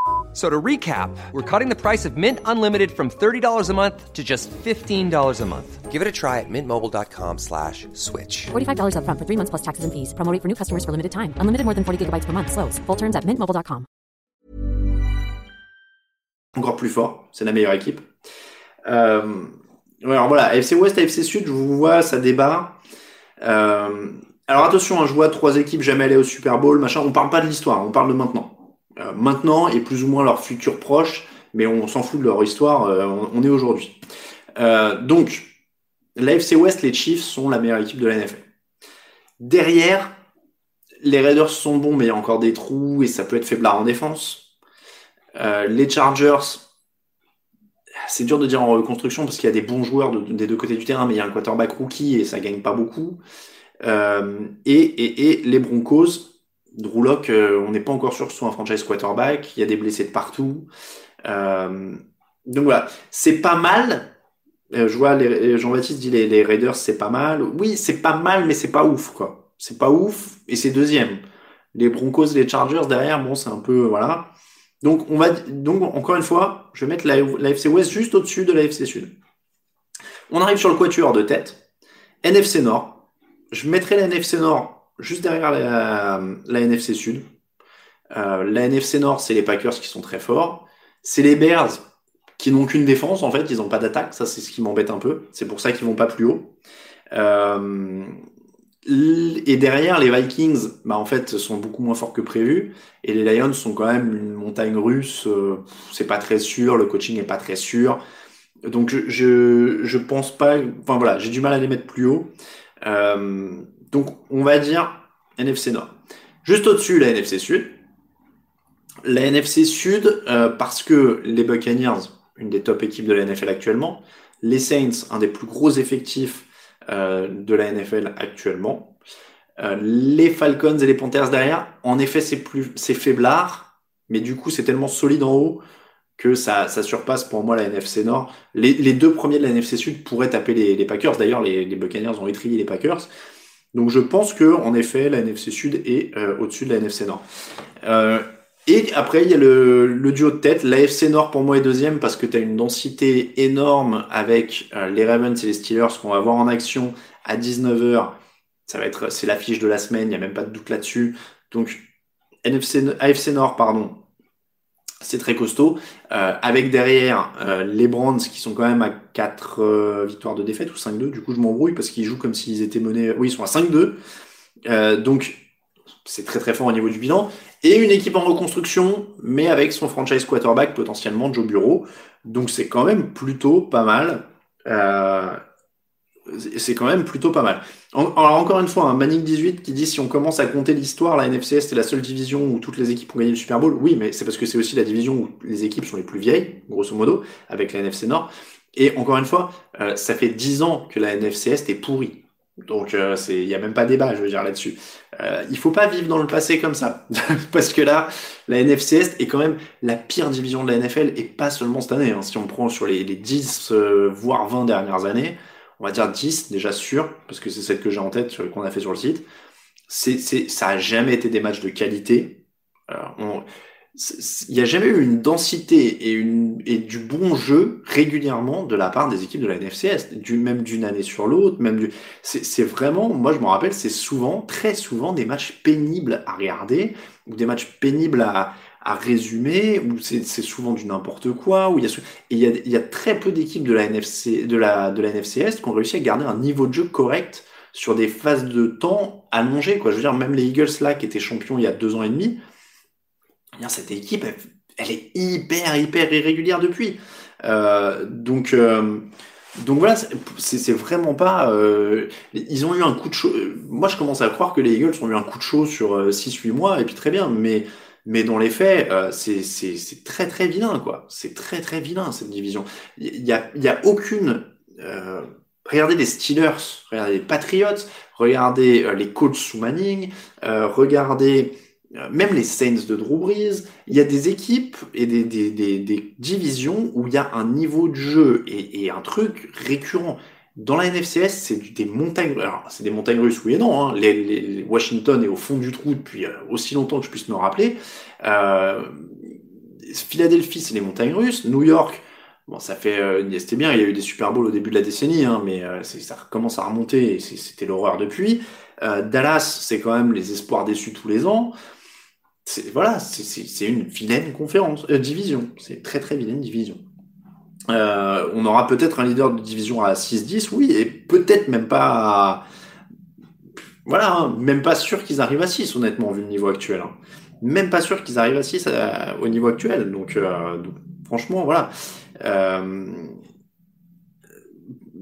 So to recap, we're cutting the price of Mint Unlimited from $30 a month to just $15 a month. Give it a try at mintmobile.com slash switch. $45 up front for three months plus taxes and fees. Promo for new customers for limited time. Unlimited more than 40 gigabytes per month. Slows. Full terms at mintmobile.com. Encore plus fort. C'est la meilleure équipe. Euh, alors voilà, AFC West, AFC Sud, je vous vois, ça débat. Euh, alors attention, hein, je vois trois équipes jamais aller au Super Bowl, machin. On parle pas de l'histoire, on parle de maintenant. Euh, maintenant et plus ou moins leur futur proche, mais on s'en fout de leur histoire, euh, on, est aujourd'hui. Euh, donc, l'AFC West, les Chiefs sont la meilleure équipe de la NFL. Derrière, les Raiders sont bons, mais il y a encore des trous et ça peut être faiblard en défense. les Chargers, c'est dur de dire en reconstruction parce qu'il y a des bons joueurs des deux côtés du terrain, mais il y a un quarterback rookie et ça gagne pas beaucoup. et, les Broncos, Drew euh, on n'est pas encore sûr que ce soit un franchise quarterback. Il y a des blessés de partout. Euh, donc voilà, c'est pas mal. Euh, je vois Jean-Baptiste dit les, Raiders, c'est pas mal. Oui, c'est pas mal, mais c'est pas ouf, quoi. C'est pas ouf et c'est deuxième. Les Broncos, les Chargers derrière, bon, c'est un peu voilà. Donc on va donc encore une fois, je vais mettre la, FC West juste au-dessus de la FC Sud. On arrive sur le quatuor de tête. NFC Nord. Je mettrai la NFC Nord juste derrière la, NFC Sud. Euh, la NFC Nord, c'est les Packers qui sont très forts. C'est les Bears qui n'ont qu'une défense, en fait, ils n'ont pas d'attaque. Ça, c'est ce qui m'embête un peu. C'est pour ça qu'ils vont pas plus haut. Euh, et derrière, les Vikings, bah, en fait, sont beaucoup moins forts que prévu. Et les Lions sont quand même une montagne russe. Euh, c'est pas très sûr, le coaching est pas très sûr. Donc, je, pense pas. Enfin voilà, j'ai du mal à les mettre plus haut. Donc, on va dire NFC Nord. Juste au-dessus, la NFC Sud. La NFC Sud, euh, parce que les Buccaneers, une des top équipes de la NFL actuellement, les Saints, un des plus gros effectifs euh, de la NFL actuellement, euh, les Falcons et les Panthers derrière, en effet, c'est plus, c'est faiblard, mais du coup, c'est tellement solide en haut que ça, ça surpasse pour moi la NFC Nord. Les, deux premiers de la NFC Sud pourraient taper les, Packers. D'ailleurs, les, les Buccaneers ont étrié les Packers. Donc je pense que en effet la NFC Sud est euh, au-dessus de la NFC Nord. Euh, et après il y a le, duo de tête. La FC Nord pour moi est deuxième parce que tu as une densité énorme avec euh, les Ravens et les Steelers qu'on va voir en action à 19h. Ça va être c'est l'affiche de la semaine, il n'y a même pas de doute là-dessus. Donc NFC, AFC Nord pardon, c'est très costaud. Euh, avec derrière euh, les Brands qui sont quand même à 4 euh, victoires de défaite ou 5-2. Du coup, je m'embrouille parce qu'ils jouent comme s'ils étaient menés. Oui, ils sont à 5-2. donc, c'est très très fort au niveau du bilan. Et une équipe en reconstruction, mais avec son franchise quarterback potentiellement Joe Bureau. Donc, c'est quand même plutôt pas mal c'est quand même plutôt pas mal. alors encore une fois, un Manning 18 qui dit si on commence à compter l'histoire, la NFC c'est la seule division où toutes les équipes ont gagné le Super Bowl. Oui, mais c'est parce que c'est aussi la division où les équipes sont les plus vieilles, grosso modo, avec la NFC Nord. Et encore une fois, euh, ça fait 10 ans que la NFC Est est pourrie. Donc euh, c'est, il y a même pas débat, je veux dire là-dessus. Euh, il faut pas vivre dans le passé comme ça, parce que là, la NFC Est est quand même la pire division de la NFL et pas seulement cette année. Hein. Si on prend sur les, les 10 euh, voire 20 dernières années, on va dire 10 déjà sûr, parce que c'est celle que j'ai en tête qu'on a fait sur le site. C'est, ça a jamais été des matchs de qualité. il n'y a jamais eu une densité et, une, et du bon jeu régulièrement de la part des équipes de la NFCS, du, même d'une année sur l'autre, même du, c'est, vraiment, moi je me rappelle, c'est souvent, très souvent des matchs pénibles à regarder, ou des matchs pénibles à, à résumer, où c'est souvent du n'importe quoi, où il y a, et il y a, il y a très peu d'équipes de la NFC, de la, de la NFC Est qui ont réussi à garder un niveau de jeu correct sur des phases de temps allongées, quoi. Je veux dire, même les Eagles là, qui étaient champions il y a deux ans et demi, eh cette équipe, elle, est hyper, hyper irrégulière depuis. Euh, donc, euh, donc voilà, c'est vraiment pas. Euh, ils ont eu un coup de chaud. Moi, je commence à croire que les Eagles ont eu un coup de chaud sur 6-8 mois, et puis très bien, mais mais dans les faits, euh, c'est très très vilain, quoi. C'est très très vilain cette division. Il y a, y a aucune. Euh, regardez les Steelers, regardez les Patriots, regardez euh, les Colts sous Manning, euh, regardez euh, même les Saints de Drew Brees. Il y a des équipes et des, des, des, des divisions où il y a un niveau de jeu et, et un truc récurrent. Dans la NFCS, c'est des montagnes. Alors, c'est des montagnes russes, oui et non. Hein. Washington est au fond du trou depuis euh, aussi longtemps que je puisse me rappeler. Euh, Philadelphie, c'est les montagnes russes. New York, bon, ça fait. Euh, c'était bien. Il y a eu des Super Bowls au début de la décennie, hein, mais ça commence à remonter. et C'était l'horreur depuis. Dallas, c'est quand même les espoirs déçus tous les ans. Voilà, c'est une vilaine conférence, division. C'est très très vilaine division. Euh, on aura peut-être un leader de division à 6-10, oui, et peut-être même pas. Voilà, hein, même pas sûr qu'ils arrivent à 6, honnêtement, vu le niveau actuel. Hein. Même pas sûr qu'ils arrivent à 6 euh, au niveau actuel. Donc, euh, franchement, voilà. Euh,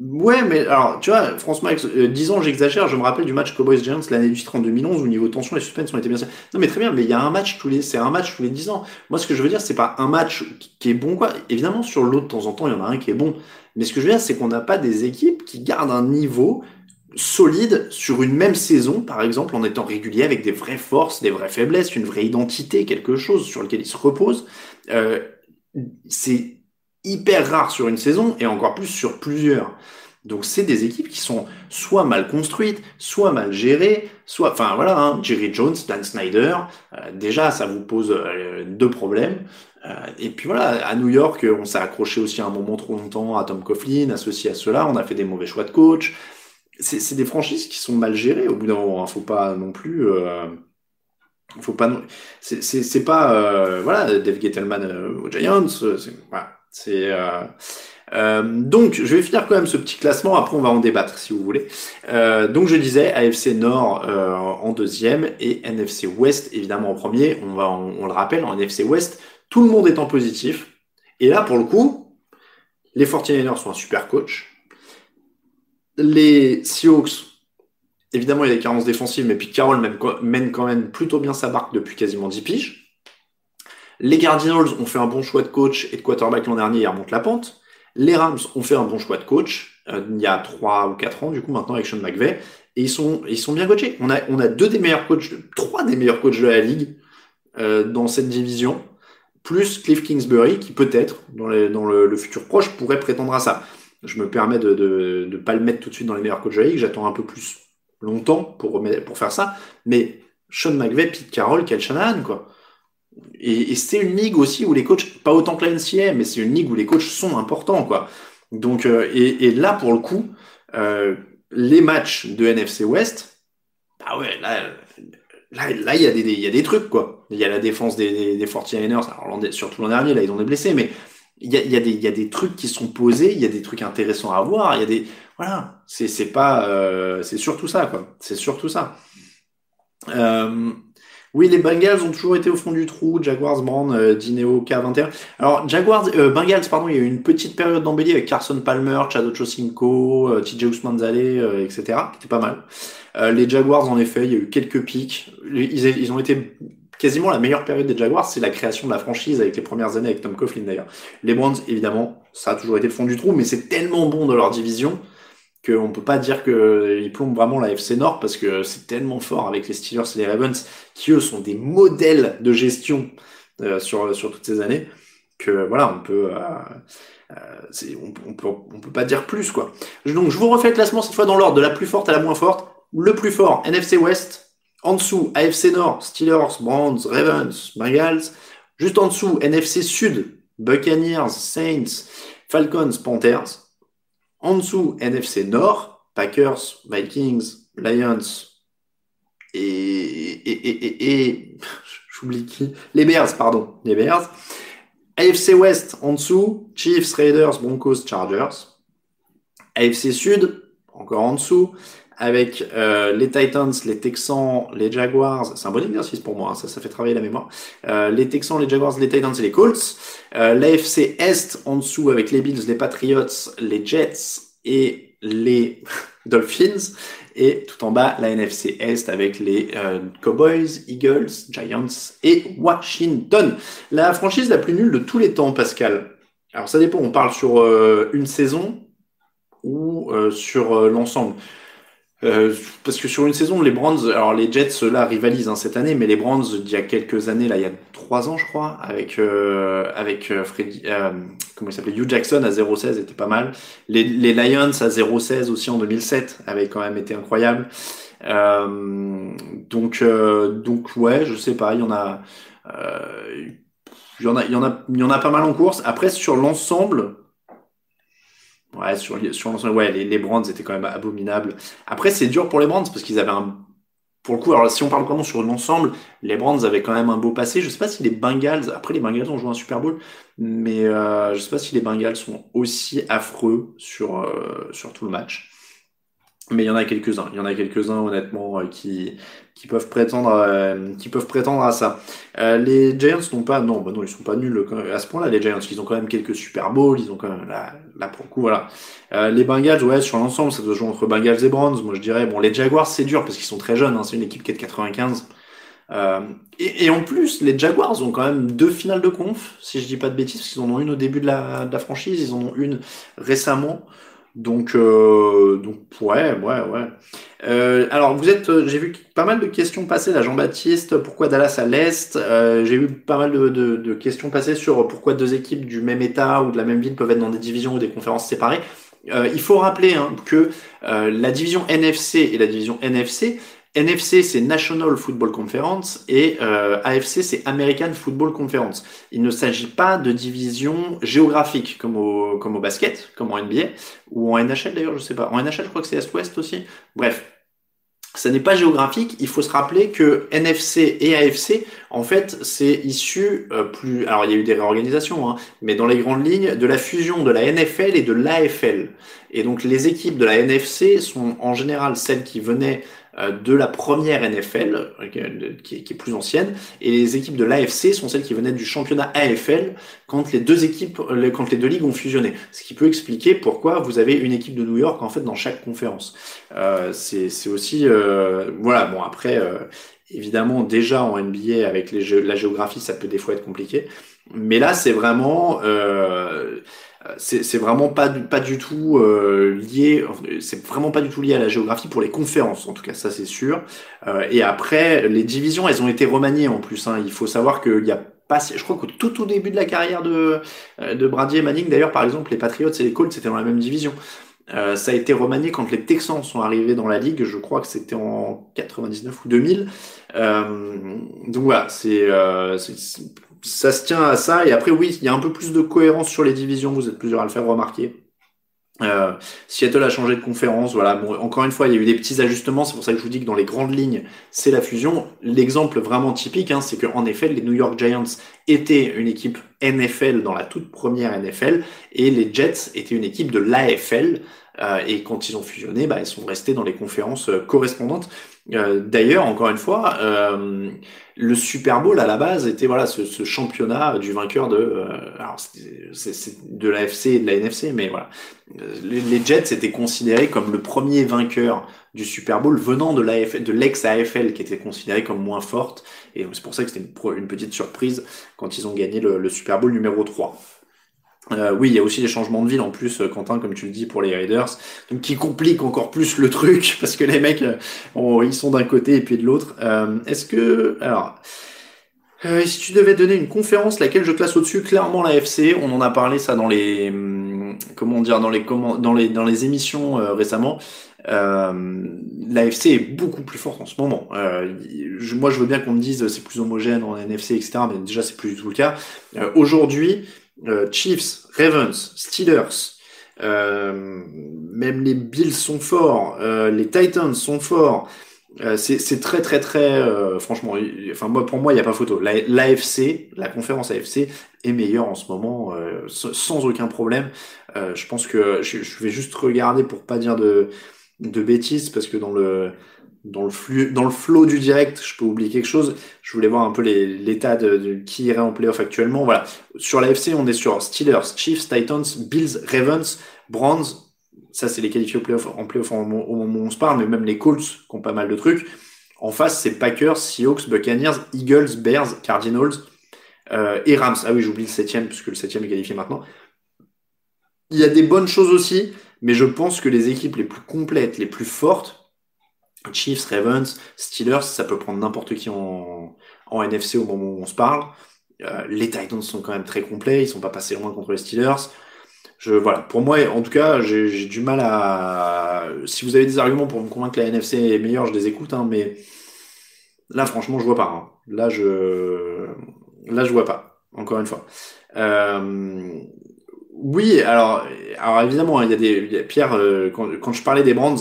Ouais, mais alors, tu vois, franchement, euh, disons, j'exagère, je me rappelle du match Cowboys Giants l'année du titre en 2011 où niveau tension et suspense ont été bien. Non, mais très bien, mais il y a un match tous les, c'est un match tous les 10 ans. Moi, ce que je veux dire, c'est pas un match qui est bon, quoi. Évidemment, sur l'autre, de temps en temps, il y en a un qui est bon. Mais ce que je veux dire, c'est qu'on n'a pas des équipes qui gardent un niveau solide sur une même saison, par exemple, en étant régulier avec des vraies forces, des vraies faiblesses, une vraie identité, quelque chose sur lequel ils se reposent. Euh, c'est hyper rare sur une saison et encore plus sur plusieurs. Donc c'est des équipes qui sont soit mal construites, soit mal gérées, soit, enfin voilà, hein, Jerry Jones, Dan Snyder, euh, déjà ça vous pose euh, deux problèmes. Euh, et puis voilà, à New York, on s'est accroché aussi à un moment trop longtemps à Tom Coughlin, associé à cela, on a fait des mauvais choix de coach. C'est des franchises qui sont mal gérées au bout d'un moment. Hein, faut pas non plus. faut pas. C'est pas voilà Dave Gettleman aux Giants. Voilà, euh, euh, donc, je vais finir quand même ce petit classement. Après, on va en débattre si vous voulez. Euh, donc, je disais AFC Nord en deuxième et NFC West évidemment en premier. On va, on, le rappelle, en NFC West, tout le monde est en positif. Et là, pour le coup, les 49ers sont un super coach. Les Seahawks, évidemment, il y a des carences défensives, mais puis Carroll mène quand même plutôt bien sa barque depuis quasiment 10 piges. Les Cardinals ont fait un bon choix de coach et de quarterback l'an dernier, ils remontent la pente. Les Rams ont fait un bon choix de coach euh, il y a 3 ou 4 ans, du coup, maintenant avec Sean McVay. Et ils sont, ils sont bien coachés. On a, on a deux des meilleurs coachs, trois des meilleurs coachs de la ligue euh, dans cette division, plus Cliff Kingsbury, qui peut-être, dans, le, futur proche, pourrait prétendre à ça. Je me permets de ne pas le mettre tout de suite dans les meilleurs coachs de la ligue, j'attends un peu plus longtemps pour, pour faire ça, mais Sean McVay, Pete Carroll, Kel Shanahan, quoi. Et, c'est une ligue aussi où les coachs, pas autant que la NCA, mais c'est une ligue où les coachs sont importants, quoi. Donc, euh, et, là, pour le coup, euh, les matchs de NFC West, bah ouais, là, là, il y a des, y a des trucs, quoi. Il y a la défense des, des, des 49ers, alors, surtout l'an dernier, là, ils ont des blessés, mais il y a, des, y a des trucs qui sont posés, il y a des trucs intéressants à voir, il y a des, voilà, c'est, c'est pas, euh, c'est surtout ça, quoi. C'est surtout ça. Euh, oui, les Bengals ont toujours été au fond du trou. Jaguars, Brand, euh, Dineo, K21. Alors, Jaguars, euh, Bengals, pardon, il y a eu une petite période d'embellie avec Carson Palmer, Chad Ochocinco, euh, TJ Ousmanzale, euh, etc. qui était pas mal. Euh, les Jaguars, en effet, il y a eu quelques pics. Ils, ils ont été quasiment la meilleure période des Jaguars, c'est la création de la franchise avec les premières années avec Tom Coughlin d'ailleurs. Les Browns, évidemment, ça a toujours été le fond du trou, mais c'est tellement bon de leur division qu'on peut pas dire qu'ils plombent vraiment la FC Nord parce que c'est tellement fort avec les Steelers et les Ravens qui eux sont des modèles de gestion euh, sur, sur toutes ces années que voilà on peut euh, euh on, on, peut on peut pas dire plus quoi. Donc je vous refais le classement cette fois dans l'ordre de la plus forte à la moins forte. Le plus fort NFC West, en dessous AFC Nord, Steelers, Browns, Ravens, Bengals. Juste en dessous NFC Sud, Buccaneers, Saints, Falcons, Panthers. En dessous, NFC Nord, Packers, Vikings, Lions et, j'oublie qui Les Bears, pardon, les Bears. AFC West en dessous, Chiefs, Raiders, Broncos, Chargers. AFC Sud, encore en dessous, avec euh, les Titans, les Texans, les Jaguars. C'est un bon exercice pour moi, hein, ça, fait travailler la mémoire. Euh, les Texans, les Jaguars, les Titans et les Colts. Euh, L'AFC Est en dessous avec les Bills, les Patriots, les Jets et les Dolphins. Et tout en bas, la NFC Est avec les euh, Cowboys, Eagles, Giants et Washington. La franchise la plus nulle de tous les temps, Pascal. Alors ça dépend, on parle sur une saison ou sur l'ensemble. Euh, parce que sur une saison, les Browns, alors les Jets là rivalisent hein, cette année, mais les Browns il y a quelques années, là il y a trois ans je crois, avec euh, avec euh, Freddy, euh, comment il s'appelait, Hugh Jackson à 0-16 était pas mal. Les, les Lions à 0-16 aussi en 2007 avaient quand même été incroyable. donc donc ouais, je sais pas, il y en a, il y en a, il y en a, il y en a pas mal en course. Après sur l'ensemble, Ouais, sur, sur l'ensemble, ouais, les, les Brands étaient quand même abominables. Après, c'est dur pour les Brands parce qu'ils avaient un. Pour le coup, alors si on parle vraiment sur l'ensemble, les Brands avaient quand même un beau passé. Je sais pas si les Bengals, après les Bengals ont joué un Super Bowl, mais euh, je sais pas si les Bengals sont aussi affreux sur, euh, sur tout le match. Mais il y en a quelques-uns. Il y en a quelques-uns, honnêtement, euh, qui, qui peuvent prétendre, euh, qui peuvent prétendre à ça. Euh, les Giants n'ont pas, non, bah non, ils sont pas nuls à ce point-là. Les Giants, ils ont quand même quelques Super Bowls. Ils ont quand même là, là pour le coup, voilà. les Bengals, ouais, sur l'ensemble, ça doit jouer entre Bengals et Browns. Moi, je dirais, bon, les Jaguars, c'est dur parce qu'ils sont très jeunes. Hein, c'est une équipe qui est de 95. Et, et, en plus, les Jaguars ont quand même deux finales de conf, si je dis pas de bêtises, parce qu'ils en ont une au début de la, de la franchise, ils en ont une récemment. Donc, euh, donc ouais, ouais, ouais. Euh, alors, vous êtes, euh, j'ai vu pas mal de questions passer là, Jean-Baptiste. Pourquoi Dallas à l'est? Euh, J'ai eu pas mal de, de, de, questions passer sur pourquoi deux équipes du même État ou de la même ville peuvent être dans des divisions ou des conférences séparées. Euh, il faut rappeler hein, que la division NFC et la division NFC NFC, c'est National Football Conference et euh, AFC, c'est American Football Conference. Il ne s'agit pas de division géographique comme au, comme au basket, comme en NBA, ou en NHL d'ailleurs, je sais pas. En NHL, je crois que c'est Est-Ouest aussi. Bref, ça n'est pas géographique. Il faut se rappeler que NFC et AFC, en fait, c'est issu euh, plus. Alors, il y a eu des réorganisations, hein, mais dans les grandes lignes, de la fusion de la NFL et de l'AFL. Et donc, les équipes de la NFC sont en général celles qui venaient de la première NFL, euh, qui est, plus ancienne, et les équipes de l'AFC sont celles qui venaient du championnat AFL quand les deux équipes, quand les deux ligues ont fusionné. Ce qui peut expliquer pourquoi vous avez une équipe de New York en fait dans chaque conférence. Euh, c'est aussi, euh, voilà, bon après, euh, évidemment déjà en NBA avec les la géographie ça peut des fois être compliqué, mais là c'est vraiment euh, c'est vraiment pas du, pas du tout euh, lié, c'est vraiment pas du tout lié à la géographie pour les conférences, en tout cas ça c'est sûr. Euh, et après, les divisions, elles ont été remaniées en plus. Hein. Il faut savoir qu'il y a pas, je crois qu'au tout au début de la carrière de, de Brady et Manning, d'ailleurs par exemple, les Patriots et les Colts c'était dans la même division. Euh, ça a été remanié quand les Texans sont arrivés dans la ligue. Je crois que c'était en 99 ou 2000. Euh, donc voilà, c'est ça se tient à ça. Et après, oui, il y a un peu plus de cohérence sur les divisions. Vous êtes plusieurs à le faire remarquer. Euh, Seattle a changé de conférence. Voilà. encore une fois, il y a eu des petits ajustements. C'est pour ça que je vous dis que dans les grandes lignes, c'est la fusion. L'exemple vraiment typique, hein, c'est qu'en effet, les New York Giants étaient une équipe NFL dans la toute première NFL et les Jets étaient une équipe de l'AFL. Euh, et quand ils ont fusionné, bah, ils sont restés dans les conférences euh, correspondantes. Euh, d'ailleurs, encore une fois, le Super Bowl à la base était voilà ce, championnat du vainqueur de alors c'est de la FC et de la NFC, mais voilà les, Jets étaient considérés comme le premier vainqueur du Super Bowl venant de l'ex AFL qui était considérée comme moins forte et c'est pour ça que c'était une, une, petite surprise quand ils ont gagné le, le Super Bowl numéro 3. Euh, oui, il y a aussi des changements de ville en plus, euh, Quentin, comme tu le dis, pour les Raiders, donc qui compliquent encore plus le truc parce que les mecs, euh, ils sont d'un côté et puis de l'autre. Est-ce que, alors, si tu devais donner une conférence, laquelle je classe au-dessus, clairement la FC. On en a parlé ça dans les, hum, comment dire, dans les dans les dans les émissions récemment. Euh, L'AFC est beaucoup plus forte en ce moment. moi, je veux bien qu'on me dise c'est plus homogène en NFC, etc. Mais déjà, c'est plus du tout le cas. Aujourd'hui, euh, Chiefs, Ravens, Steelers, euh, même les Bills sont forts, euh, les Titans sont forts. c'est très très très franchement enfin moi pour moi il n'y a pas photo l'AFC la, conférence AFC est meilleure en ce moment sans aucun problème je pense que je, je, vais juste regarder pour pas dire de de bêtises parce que dans le dans le flux, dans le flow du direct, je peux oublier quelque chose. Je voulais voir un peu l'état de, qui irait en playoff actuellement. Voilà. Sur la FC, on est sur Steelers, Chiefs, Titans, Bills, Ravens, Browns. Ça, c'est les qualifiés au playoff, en playoff au moment où on se parle, mais même les Colts qui ont pas mal de trucs. En face, c'est Packers, Seahawks, Buccaneers, Eagles, Bears, Cardinals euh, et Rams. Ah oui, j'oublie le septième, puisque le septième est qualifié maintenant. Il y a des bonnes choses aussi, mais je pense que les équipes les plus complètes, les plus fortes, Chiefs, Ravens, Steelers, ça peut prendre n'importe qui en, NFC au moment où on se parle. Euh, les Titans sont quand même très complets, ils sont pas passés loin contre les Steelers. Je, voilà, pour moi, en tout cas, j'ai du mal à. Si vous avez des arguments pour me convaincre que la NFC est meilleure, je les écoute, hein, mais là, franchement, je vois pas. Hein. Là, je, là, je vois pas. Encore une fois. Euh... Oui, alors, alors évidemment, il y a des. Pierre, euh, quand, quand, je parlais des brands,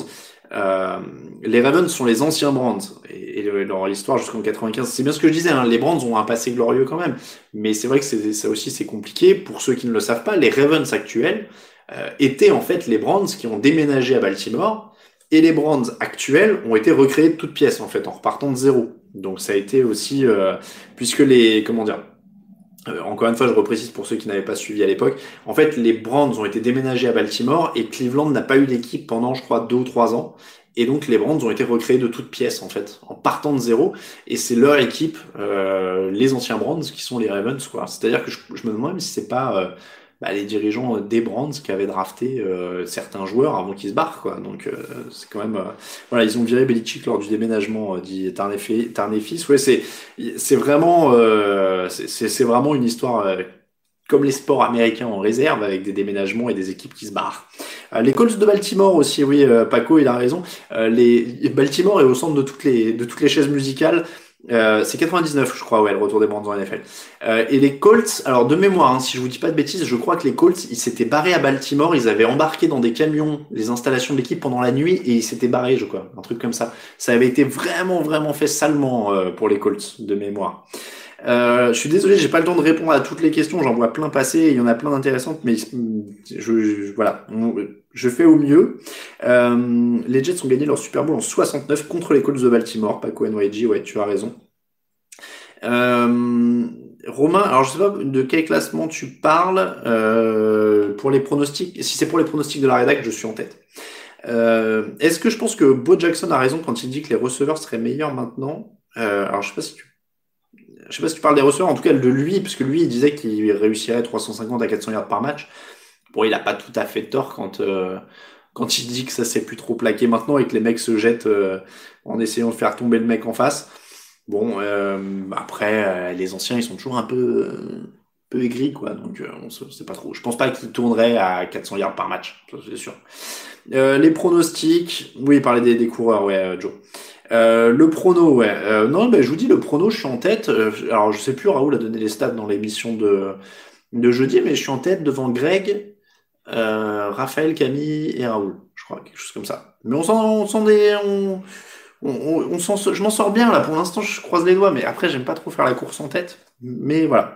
euh, les Ravens sont les anciens Brands et, leur histoire jusqu'en 95. C'est bien ce que je disais, hein, les Brands ont un passé glorieux quand même. Mais c'est vrai que ça aussi c'est compliqué. Pour ceux qui ne le savent pas, les Ravens actuels euh, étaient en fait les Brands qui ont déménagé à Baltimore et les Brands actuels ont été recréés de toutes pièces en fait en repartant de zéro. Donc ça a été aussi euh, puisque les comment dire encore une fois, je reprécise pour ceux qui n'avaient pas suivi à l'époque. En fait, les Brands ont été déménagés à Baltimore et Cleveland n'a pas eu d'équipe pendant, je crois, deux ou trois ans. Et donc les Brands ont été recréés de toutes pièces en fait, en partant de zéro. Et c'est leur équipe, euh, les anciens Brands, qui sont les Ravens. quoi. C'est-à-dire que je, me demande même si c'est pas euh, bah, les dirigeants des Brands qui avaient drafté euh, certains joueurs avant qu'ils se barrent. Quoi. Donc c'est quand même... voilà, ils ont viré Belichick lors du déménagement dit Tarnefis. Ouais, c'est, c'est vraiment, c'est, vraiment une histoire comme les sports américains en réserve, avec des déménagements et des équipes qui se barrent. Euh, les Colts de Baltimore aussi, oui, euh, Paco, il a raison. Euh, les Baltimore est au centre de toutes les de toutes les chaises musicales. Euh, c'est 99, je crois, ouais, le retour des Brands en NFL. Euh, et les Colts, alors de mémoire, hein, si je vous dis pas de bêtises, je crois que les Colts, ils s'étaient barrés à Baltimore, ils avaient embarqué dans des camions les installations de l'équipe pendant la nuit et ils s'étaient barrés, je crois, un truc comme ça. Ça avait été vraiment, vraiment fait salement pour les Colts, de mémoire. Euh, je suis désolé, j'ai pas le temps de répondre à toutes les questions. J'en vois plein passer. Il y en a plein d'intéressantes, mais je, voilà, je fais au mieux. Euh, les Jets ont gagné leur Super Bowl en 69 contre les Colts de Baltimore. Paco NYG, ouais, tu as raison. Euh, Romain, alors je sais pas de quel classement tu parles euh, pour les pronostics. Si c'est pour les pronostics de la rédac, je suis en tête. Est-ce que je pense que Bo Jackson a raison quand il dit que les receveurs seraient meilleurs maintenant? Alors je sais pas si tu je sais pas si tu parles des receveurs, en tout cas de lui, parce que lui, il disait qu'il réussirait 350 à 400 yards par match. Bon, il a pas tout à fait tort quand, euh, quand il dit que ça s'est plus trop plaqué maintenant et que les mecs se jettent euh, en essayant de faire tomber le mec en face. Bon, euh, après, les anciens, ils sont toujours un peu, peu aigri, quoi. Donc, euh, on sait pas trop. Je pense pas qu'il tournerait à 400 yards par match, c'est sûr. Les pronostics, oui, parler des, des coureurs, ouais, Joe. Le prono, ouais. Non, ben je vous dis, le prono, je suis en tête. alors, je sais plus, Raoul a donné les stats dans l'émission de, de jeudi, mais je suis en tête devant Greg, Raphaël, Camille et Raoul. Je crois, quelque chose comme ça. Mais on s'en, on s'en des, on, on, on, je m'en sors bien là. Pour l'instant, je croise les doigts, mais après, j'aime pas trop faire la course en tête. Mais voilà.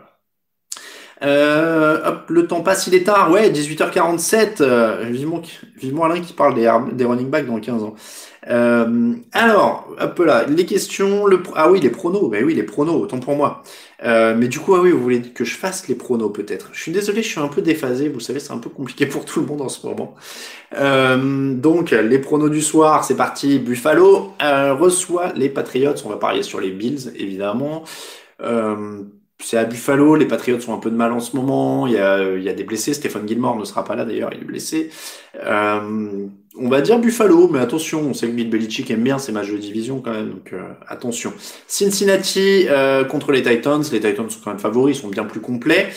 Euh, hop, le temps passe, il est tard. Ouais, 18h47. Euh, vivement, vivement Alain qui parle des, des running backs dans 15 ans. Euh, alors, hop là, les questions. Le, ah oui, les pronos. Ben oui, les pronos, autant pour moi. Euh, mais du coup, ah oui, vous voulez que je fasse les pronos peut-être. Je suis désolé, je suis un peu déphasé. Vous savez, c'est un peu compliqué pour tout le monde en ce moment. Euh, donc, les pronos du soir, c'est parti. Buffalo euh, reçoit les Patriots. On va parier sur les Bills, évidemment. Euh, c'est à Buffalo, les Patriots sont un peu de mal en ce moment, il y a, des blessés, Stéphane Gilmore ne sera pas là d'ailleurs, il est blessé. Euh, on va dire Buffalo, mais attention, on sait que Bill Belichick aime bien ces matchs de division quand même, donc euh, attention. Cincinnati euh, contre les Titans, les Titans sont quand même favoris, ils sont bien plus complets.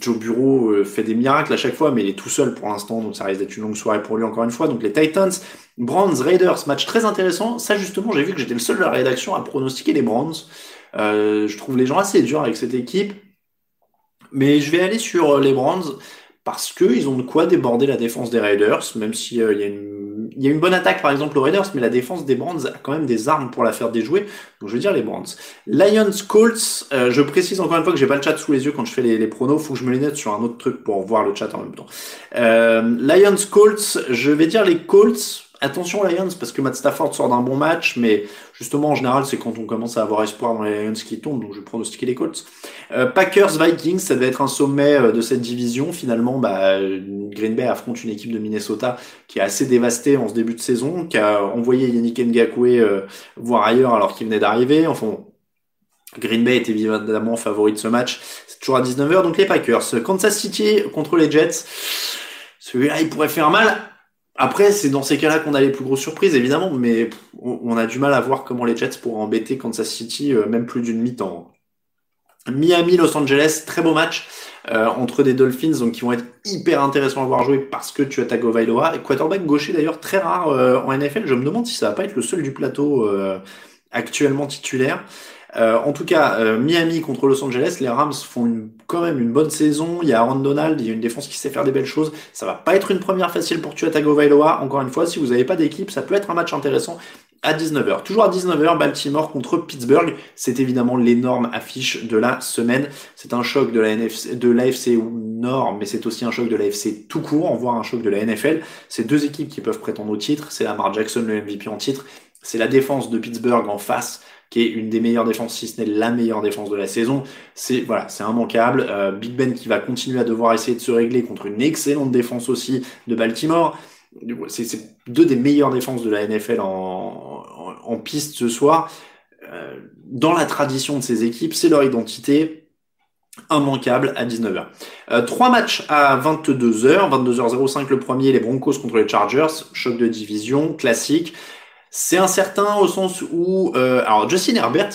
Joe Bureau fait des miracles à chaque fois, mais il est tout seul pour l'instant, donc ça risque d'être une longue soirée pour lui encore une fois. Donc les Titans, Browns, Raiders, match très intéressant. Ça justement, j'ai vu que j'étais le seul de la rédaction à pronostiquer les Browns. Euh, je trouve les gens assez durs avec cette équipe. Mais je vais aller sur euh, les Browns parce qu'ils ont de quoi déborder la défense des Raiders, même s'il euh, y, a une, bonne attaque par exemple aux Raiders, mais la défense des Browns a quand même des armes pour la faire déjouer. Donc je veux dire les Browns. Lions Colts, je précise encore une fois que j'ai pas le chat sous les yeux quand je fais les, les pronos, faut que je me les note sur un autre truc pour voir le chat en même temps. Lions Colts, je vais dire les Colts Attention Lions, parce que Matt Stafford sort d'un bon match, mais justement en général c'est quand on commence à avoir espoir dans les Lions qui tombent, donc je vais pronostiquer les Colts. Euh, Packers Vikings, ça devait être un sommet euh, de cette division. Finalement, bah, Green Bay affronte une équipe de Minnesota qui est assez dévastée en ce début de saison, qui a envoyé Yannick Ngakwe euh, voir ailleurs alors qu'il venait d'arriver. Enfin, Green Bay était évidemment favori de ce match. C'est toujours à 19h, donc les Packers. Kansas City contre les Jets. Celui-là, il pourrait faire mal. Après, c'est dans ces cas-là qu'on a les plus grosses surprises, évidemment, mais on a du mal à voir comment les Jets pourraient embêter Kansas City, euh, même plus d'une mi-temps. Miami, Los Angeles, très beau match euh, entre des Dolphins, donc qui vont être hyper intéressants à voir jouer parce que tu as Tagovailoa et quarterback gaucher d'ailleurs très rare euh, en NFL. Je me demande si ça va pas être le seul du plateau actuellement titulaire. Euh, en tout cas, euh, Miami contre Los Angeles, les Rams font quand même une bonne saison. Il y a Aaron Donald, il y a une défense qui sait faire des belles choses. Ça va pas être une première facile pour Tua Tagovailoa. Encore une fois, si vous n'avez pas d'équipe, ça peut être un match intéressant à 19h. Toujours à 19h, Baltimore contre Pittsburgh. C'est évidemment l'énorme affiche de la semaine. C'est un choc de la NFC, de l'AFC Nord, mais c'est aussi un choc de l'AFC tout court, voire un choc de la NFL. C'est deux équipes qui peuvent prétendre au titre. C'est Lamar Jackson, le MVP en titre. C'est la défense de Pittsburgh en face qui est une des meilleures défenses, si ce n'est la meilleure défense de la saison. C'est voilà, c'est immanquable. Euh, Big Ben qui va continuer à devoir essayer de se régler contre une excellente défense aussi de Baltimore. C'est deux des meilleures défenses de la NFL en, en, piste ce soir. Euh, dans la tradition de ces équipes, c'est leur identité immanquable à 19h. Euh, trois matchs à 22h, 22h05 le premier, les Broncos contre les Chargers, choc de division, classique. C'est incertain au sens où, euh, alors Justin Herbert,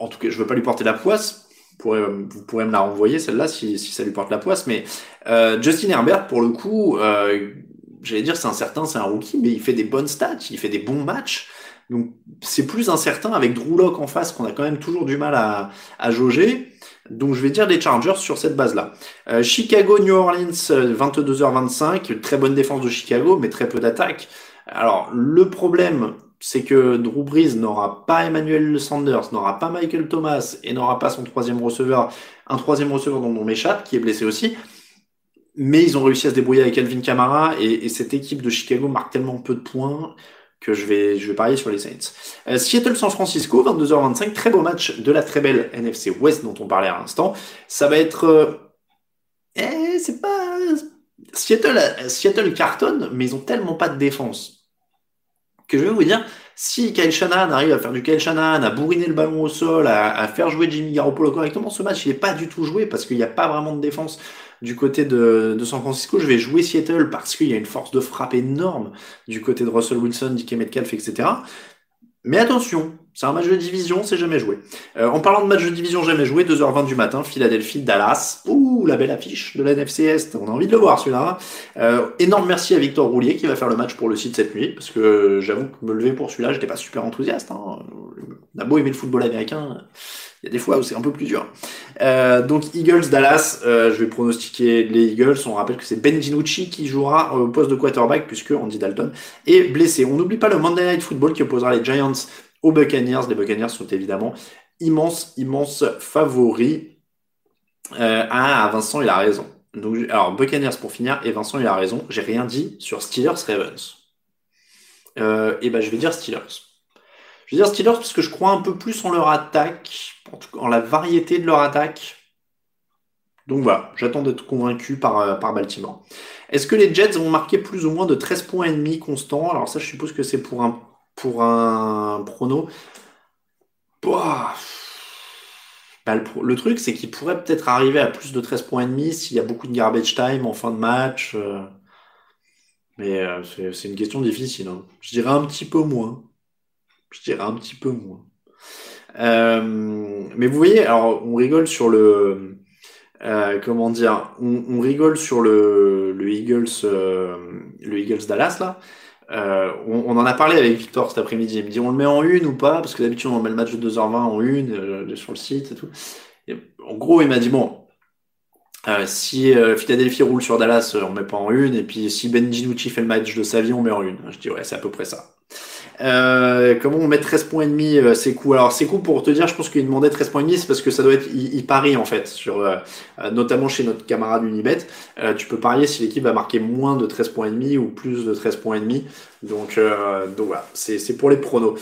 en tout cas, je veux pas lui porter la poisse. Vous pourrez, me la renvoyer celle-là si, ça lui porte la poisse. Mais euh, Justin Herbert, pour le coup, euh, j'allais dire c'est incertain, c'est un rookie, mais il fait des bonnes stats, il fait des bons matchs. Donc c'est plus incertain avec Drew Lock en face qu'on a quand même toujours du mal à, à jauger. Donc je vais dire les Chargers sur cette base-là. Chicago, New Orleans, 22h25, très bonne défense de Chicago, mais très peu d'attaque. Alors, le problème, c'est que Drew Brees n'aura pas Emmanuel Sanders, n'aura pas Michael Thomas et n'aura pas son troisième receveur, un troisième receveur dont on m'échappe, qui est blessé aussi. Mais ils ont réussi à se débrouiller avec Alvin Kamara et, cette équipe de Chicago marque tellement peu de points que je vais, je vais parier sur les Saints. Euh, Seattle-San Francisco, 22h25, très beau match de la très belle NFC West dont on parlait à l'instant. Ça va être... Euh, eh, c'est pas... Seattle, Seattle cartonne, mais ils ont tellement pas de défense que je vais vous dire, si Kyle Shanahan arrive à faire du Kyle Shanahan, à bourriner le ballon au sol, à, faire jouer Jimmy Garoppolo correctement, ce match, il n'est pas du tout joué parce qu'il n'y a pas vraiment de défense du côté de, San Francisco. Je vais jouer Seattle parce qu'il y a une force de frappe énorme du côté de Russell Wilson, DK Metcalf, etc. Mais attention, c'est un match de division, c'est jamais joué. Euh, en parlant de match de division jamais joué, 2h20 du matin, Philadelphie, Dallas. Ouh, la belle affiche de la NFC Est. On a envie de le voir celui-là. Euh, énorme merci à Victor Roulier qui va faire le match pour le site cette nuit, parce que j'avoue que me lever pour celui-là, j'étais pas super enthousiaste. Hein. On a beau aimer le football américain, il y a des fois où c'est un peu plus dur. Euh, donc Eagles, Dallas, je vais pronostiquer les Eagles. On rappelle que c'est Ben DiNucci qui jouera au poste de quarterback puisque Andy Dalton est blessé. On n'oublie pas le Monday Night Football qui opposera les Giants aux Buccaneers. Les Buccaneers sont évidemment immenses, immenses favoris. Euh, ah, Vincent, il a raison. Donc, alors, Buccaneers pour finir, et Vincent, il a raison. J'ai rien dit sur Steelers Ravens. Euh, et ben, je vais dire Steelers. Je vais dire Steelers parce que je crois un peu plus en leur attaque, en, la variété de leur attaque. Donc voilà, j'attends d'être convaincu par, euh, par Baltimore. Est-ce que les Jets vont marquer plus ou moins de 13 points et demi constants? Alors ça, je suppose que c'est pour un pour un prono. Bah, le, truc, c'est qu'il pourrait peut-être arriver à plus de 13 points et demi s'il y a beaucoup de garbage time en fin de match. Euh. Mais euh, c'est une question difficile. Hein. Je dirais un petit peu moins. Je dirais un petit peu moins. Euh, mais vous voyez, alors on rigole sur le. comment dire on, rigole sur le, le Eagles, le Eagles Dallas là. Euh, on, en a parlé avec Victor cet après-midi. Il me dit on le met en une ou pas? Parce que d'habitude on met le match de 2h20 en une euh, sur le site et tout. en gros, il m'a dit bon, euh, si Philadelphie roule sur Dallas, on met pas en une. Et puis si Ben DiNucci fait le match de sa vie, on met en une. Je dis ouais, c'est à peu près ça. Euh, comment on met 13 points et demi euh, c'est cool Alors c'est cool pour te dire, je pense qu'il demandait 13 points et demi, c'est parce que ça doit être, il, parie en fait, sur, euh, notamment chez notre camarade Unibet. tu peux parier si l'équipe va marquer moins de 13 points et demi ou plus de 13 points et demi. Donc, donc voilà, c'est pour les pronos.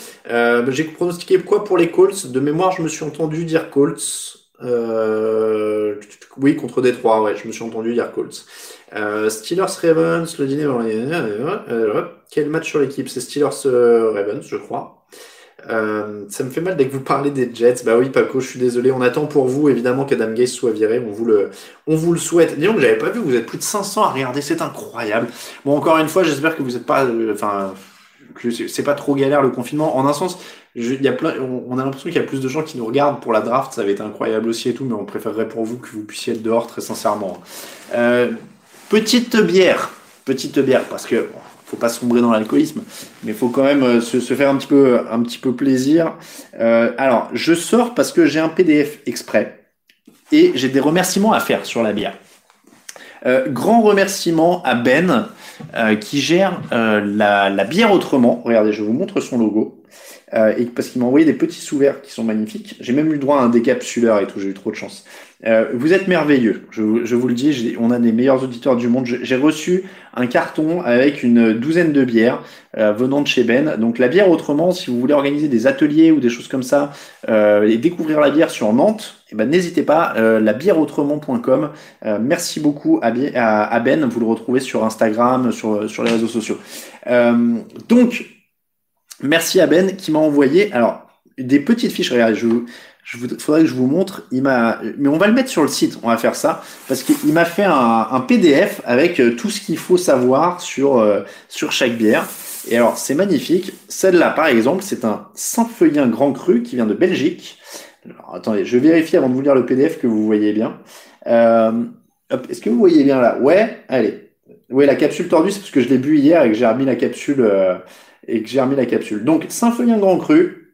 J'ai pronostiqué quoi pour les Colts? De mémoire, je me suis entendu dire Colts. oui, contre Détroit, ouais, je me suis entendu dire Colts. Euh, Steelers Ravens, le dîner. Euh, quel match sur l'équipe? C'est Steelers euh, Ravens, je crois. ça me fait mal dès que vous parlez des Jets. Bah oui, Paco, je suis désolé. On attend pour vous, évidemment, qu'Adam Gaze soit viré. On vous le, on vous le souhaite. Disons que j'avais pas vu, vous êtes plus de 500 à regarder. C'est incroyable. Bon, encore une fois, j'espère que vous n'êtes pas, enfin, que c'est pas trop galère le confinement. En un sens, il y a plein, on, a l'impression qu'il y a plus de gens qui nous regardent pour la draft. Ça va être incroyable aussi et tout, mais on préférerait pour vous que vous puissiez être dehors, très sincèrement. Euh, Petite bière, petite bière, parce que faut pas sombrer dans l'alcoolisme, mais faut quand même euh, se, faire un petit peu, un petit peu plaisir. Euh, alors, je sors parce que j'ai un PDF exprès et j'ai des remerciements à faire sur la bière. Euh, grand remerciement à Ben qui gère la, bière autrement. Regardez, je vous montre son logo. et parce qu'il m'a envoyé des petits sous-verts qui sont magnifiques. J'ai même eu droit à un décapsuleur et tout, j'ai eu trop de chance. Euh, vous êtes merveilleux, je, vous le dis, on a des meilleurs auditeurs du monde. J'ai reçu un carton avec une douzaine de bières euh, venant de chez Ben. Donc la bière autrement, si vous voulez organiser des ateliers ou des choses comme ça euh, et découvrir la bière sur Nantes, eh ben, n'hésitez pas, labièreautrement.com. merci beaucoup à, Ben, vous le retrouvez sur Instagram, sur, sur les réseaux sociaux. donc, merci à Ben qui m'a envoyé alors des petites fiches. Regardez, je, je faudrait que je vous montre. Il m'a, mais on va le mettre sur le site. On va faire ça parce qu'il m'a fait un, PDF avec euh, tout ce qu'il faut savoir sur euh, sur chaque bière. Et alors c'est magnifique. Celle-là, par exemple, c'est un Saint-Feuillin Grand Cru qui vient de Belgique. Attendez, je vérifie avant de vous lire le PDF que vous voyez bien. Euh, est-ce que vous voyez bien là? Ouais, allez. Oui, la capsule tordue, c'est parce que je l'ai bu hier et que j'ai remis la capsule et que j'ai remis la capsule. Donc Saint-Feuillin Grand Cru,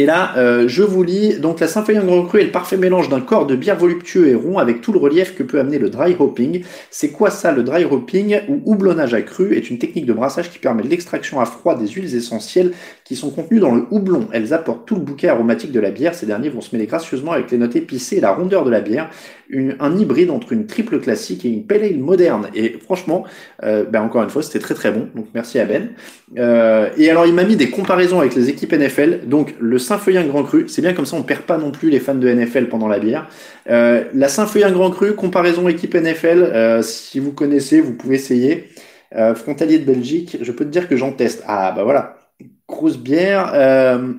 et là, euh, je vous lis, donc la Symphonie en Grand Cru est le parfait mélange d'un corps de bière voluptueux et rond avec tout le relief que peut amener le dry hopping. C'est quoi ça le dry hopping ou houblonnage à cru est une technique de brassage qui permet l'extraction à froid des huiles essentielles qui sont contenues dans le houblon. Elles apportent tout le bouquet aromatique de la bière. Ces derniers vont se mêler gracieusement avec les notes épicées et la rondeur de la bière. un hybride entre une triple classique et une pale ale moderne. Et franchement, euh, ben encore une fois, c'était très très bon. Donc merci à Ben. Euh, et alors il m'a mis des comparaisons avec les équipes NFL. Donc le Saint-Feuillin Grand Cru, c'est bien comme ça on perd pas non plus les fans de NFL pendant la bière. Euh, la Saint-Feuillin Grand Cru, comparaison équipe NFL, euh, si vous connaissez, vous pouvez essayer. Euh, frontalier de Belgique, je peux te dire que j'en teste. Ah bah voilà, grosse bière.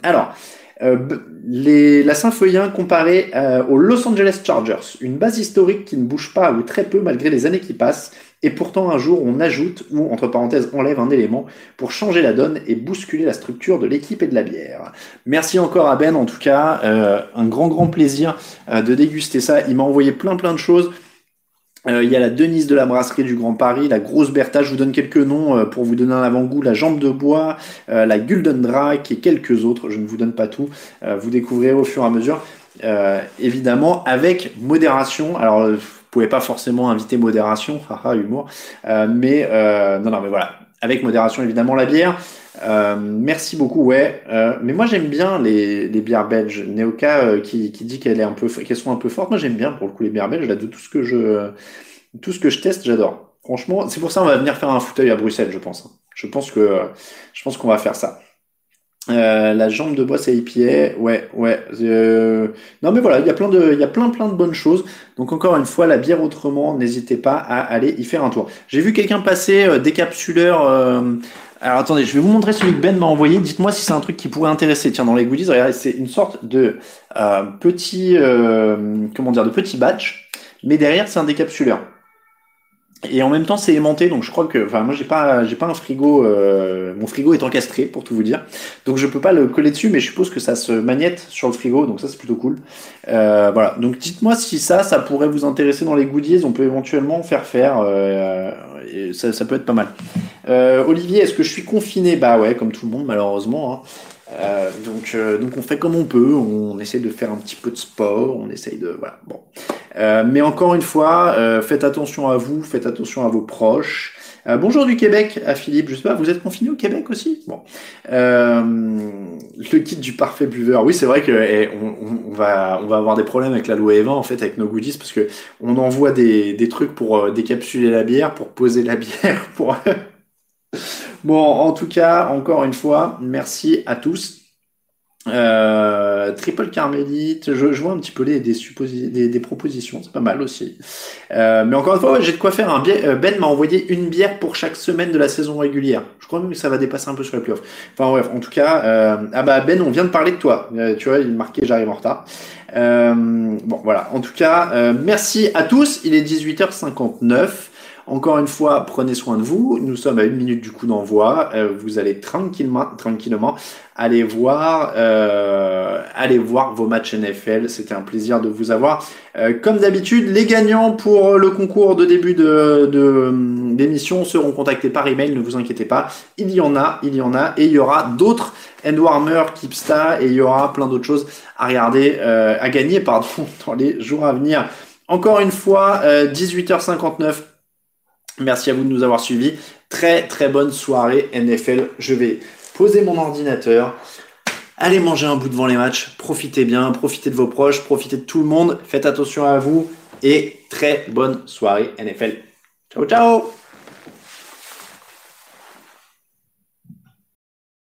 alors, la Saint-Feuillin comparée aux Los Angeles Chargers, une base historique qui ne bouge pas ou très peu malgré les années qui passent Et pourtant, un jour, on ajoute ou, entre parenthèses, enlève un élément pour changer la donne et bousculer la structure de l'équipe et de la bière. Merci encore à Ben, en tout cas, euh, un grand, grand plaisir euh, de déguster ça. Il m'a envoyé plein, plein de choses. Euh, il y a la Denise de la brasserie du Grand Paris, la Grosse Bertha, je vous donne quelques noms pour vous donner un avant-goût, la Jambe de Bois, la Gulden Drac et quelques autres, je ne vous donne pas tout, vous découvrirez au fur et à mesure. évidemment, avec modération. Alors, pouvez pas forcément inviter modération, haha, humour. Euh, mais euh, non, non, mais voilà, avec modération évidemment la bière. Euh, merci beaucoup, ouais. mais moi j'aime bien les, les bières belges. Neoka qui, qui dit qu'elle est un peu, qu'elles sont un peu fortes. Moi j'aime bien pour le coup les bières belges. Là, de tout ce que je, tout ce que je teste, j'adore. Franchement, c'est pour ça on va venir faire un fauteuil à Bruxelles, je pense. Je pense que, je pense qu'on va faire ça. Euh, la jambe de bois c'est IPA, ouais, ouais. Euh... Non mais voilà, il y a plein de, il y a plein plein de bonnes choses. Donc encore une fois, la bière autrement, n'hésitez pas à aller y faire un tour. J'ai vu quelqu'un passer euh, décapsuleur. Euh... Alors attendez, je vais vous montrer celui que Ben m'a envoyé. Dites-moi si c'est un truc qui pourrait intéresser. Tiens, dans les goodies, regardez, c'est une sorte de euh, petit, comment dire, de petit batch, mais derrière c'est un décapsuleur. Et en même temps, c'est aimanté, donc je crois que, enfin, moi, j'ai pas, j'ai pas un frigo. Euh, mon frigo est encastré, pour tout vous dire, donc je peux pas le coller dessus, mais je suppose que ça se magnète sur le frigo, donc ça c'est plutôt cool. Euh, voilà. Donc dites-moi si ça, ça pourrait vous intéresser dans les goodies. On peut éventuellement faire faire. Euh, ça, ça, peut être pas mal. Olivier, est-ce que je suis confiné? Bah ouais, comme tout le monde, malheureusement. Hein. Euh, donc, euh, donc on fait comme on peut, on essaie de faire un petit peu de sport, on essaye de voilà. Bon, euh, mais encore une fois, euh, faites attention à vous, faites attention à vos proches. Euh, bonjour du Québec, à Philippe. Je sais pas, vous êtes confiné au Québec aussi? Bon, le kit du parfait buveur. Oui, c'est vrai que eh, on, on, va on va avoir des problèmes avec la loi Eva en fait avec nos goodies parce que on envoie des, des trucs pour décapsuler la bière, pour poser la bière, pour Bon, en tout cas, encore une fois, merci à tous. Euh, triple Carmélite, je, vois un petit peu les, des, des, propositions, c'est pas mal aussi. Euh, mais encore une fois, j'ai de quoi faire euh, Ben m'a envoyé une bière pour chaque semaine de la saison régulière. Je crois même que ça va dépasser un peu sur les playoffs. Enfin bref, en tout cas, ah bah Ben, on vient de parler de toi. Tu vois, il marquait j'arrive en retard. bon voilà, en tout cas, merci à tous. Il est 18h59. Encore une fois, prenez soin de vous. Nous sommes à une minute du coup d'envoi. Euh, vous allez tranquillement, tranquillement aller voir, euh, voir vos matchs NFL. C'était un plaisir de vous avoir. Euh, comme d'habitude, les gagnants pour le concours de début de, d'émission seront contactés par email. Ne vous inquiétez pas. Il y en a, il y en a, et il y aura d'autres Endwarmer, Kipsta, et il y aura plein d'autres choses à regarder, à gagner, pardon, dans les jours à venir. Encore une fois, 18h59 Merci à vous de nous avoir suivis. Très très bonne soirée NFL. Je vais poser mon ordinateur. Allez manger un bout devant les matchs. Profitez bien, profitez de vos proches, profitez de tout le monde. Faites attention à vous et très bonne soirée NFL. Ciao ciao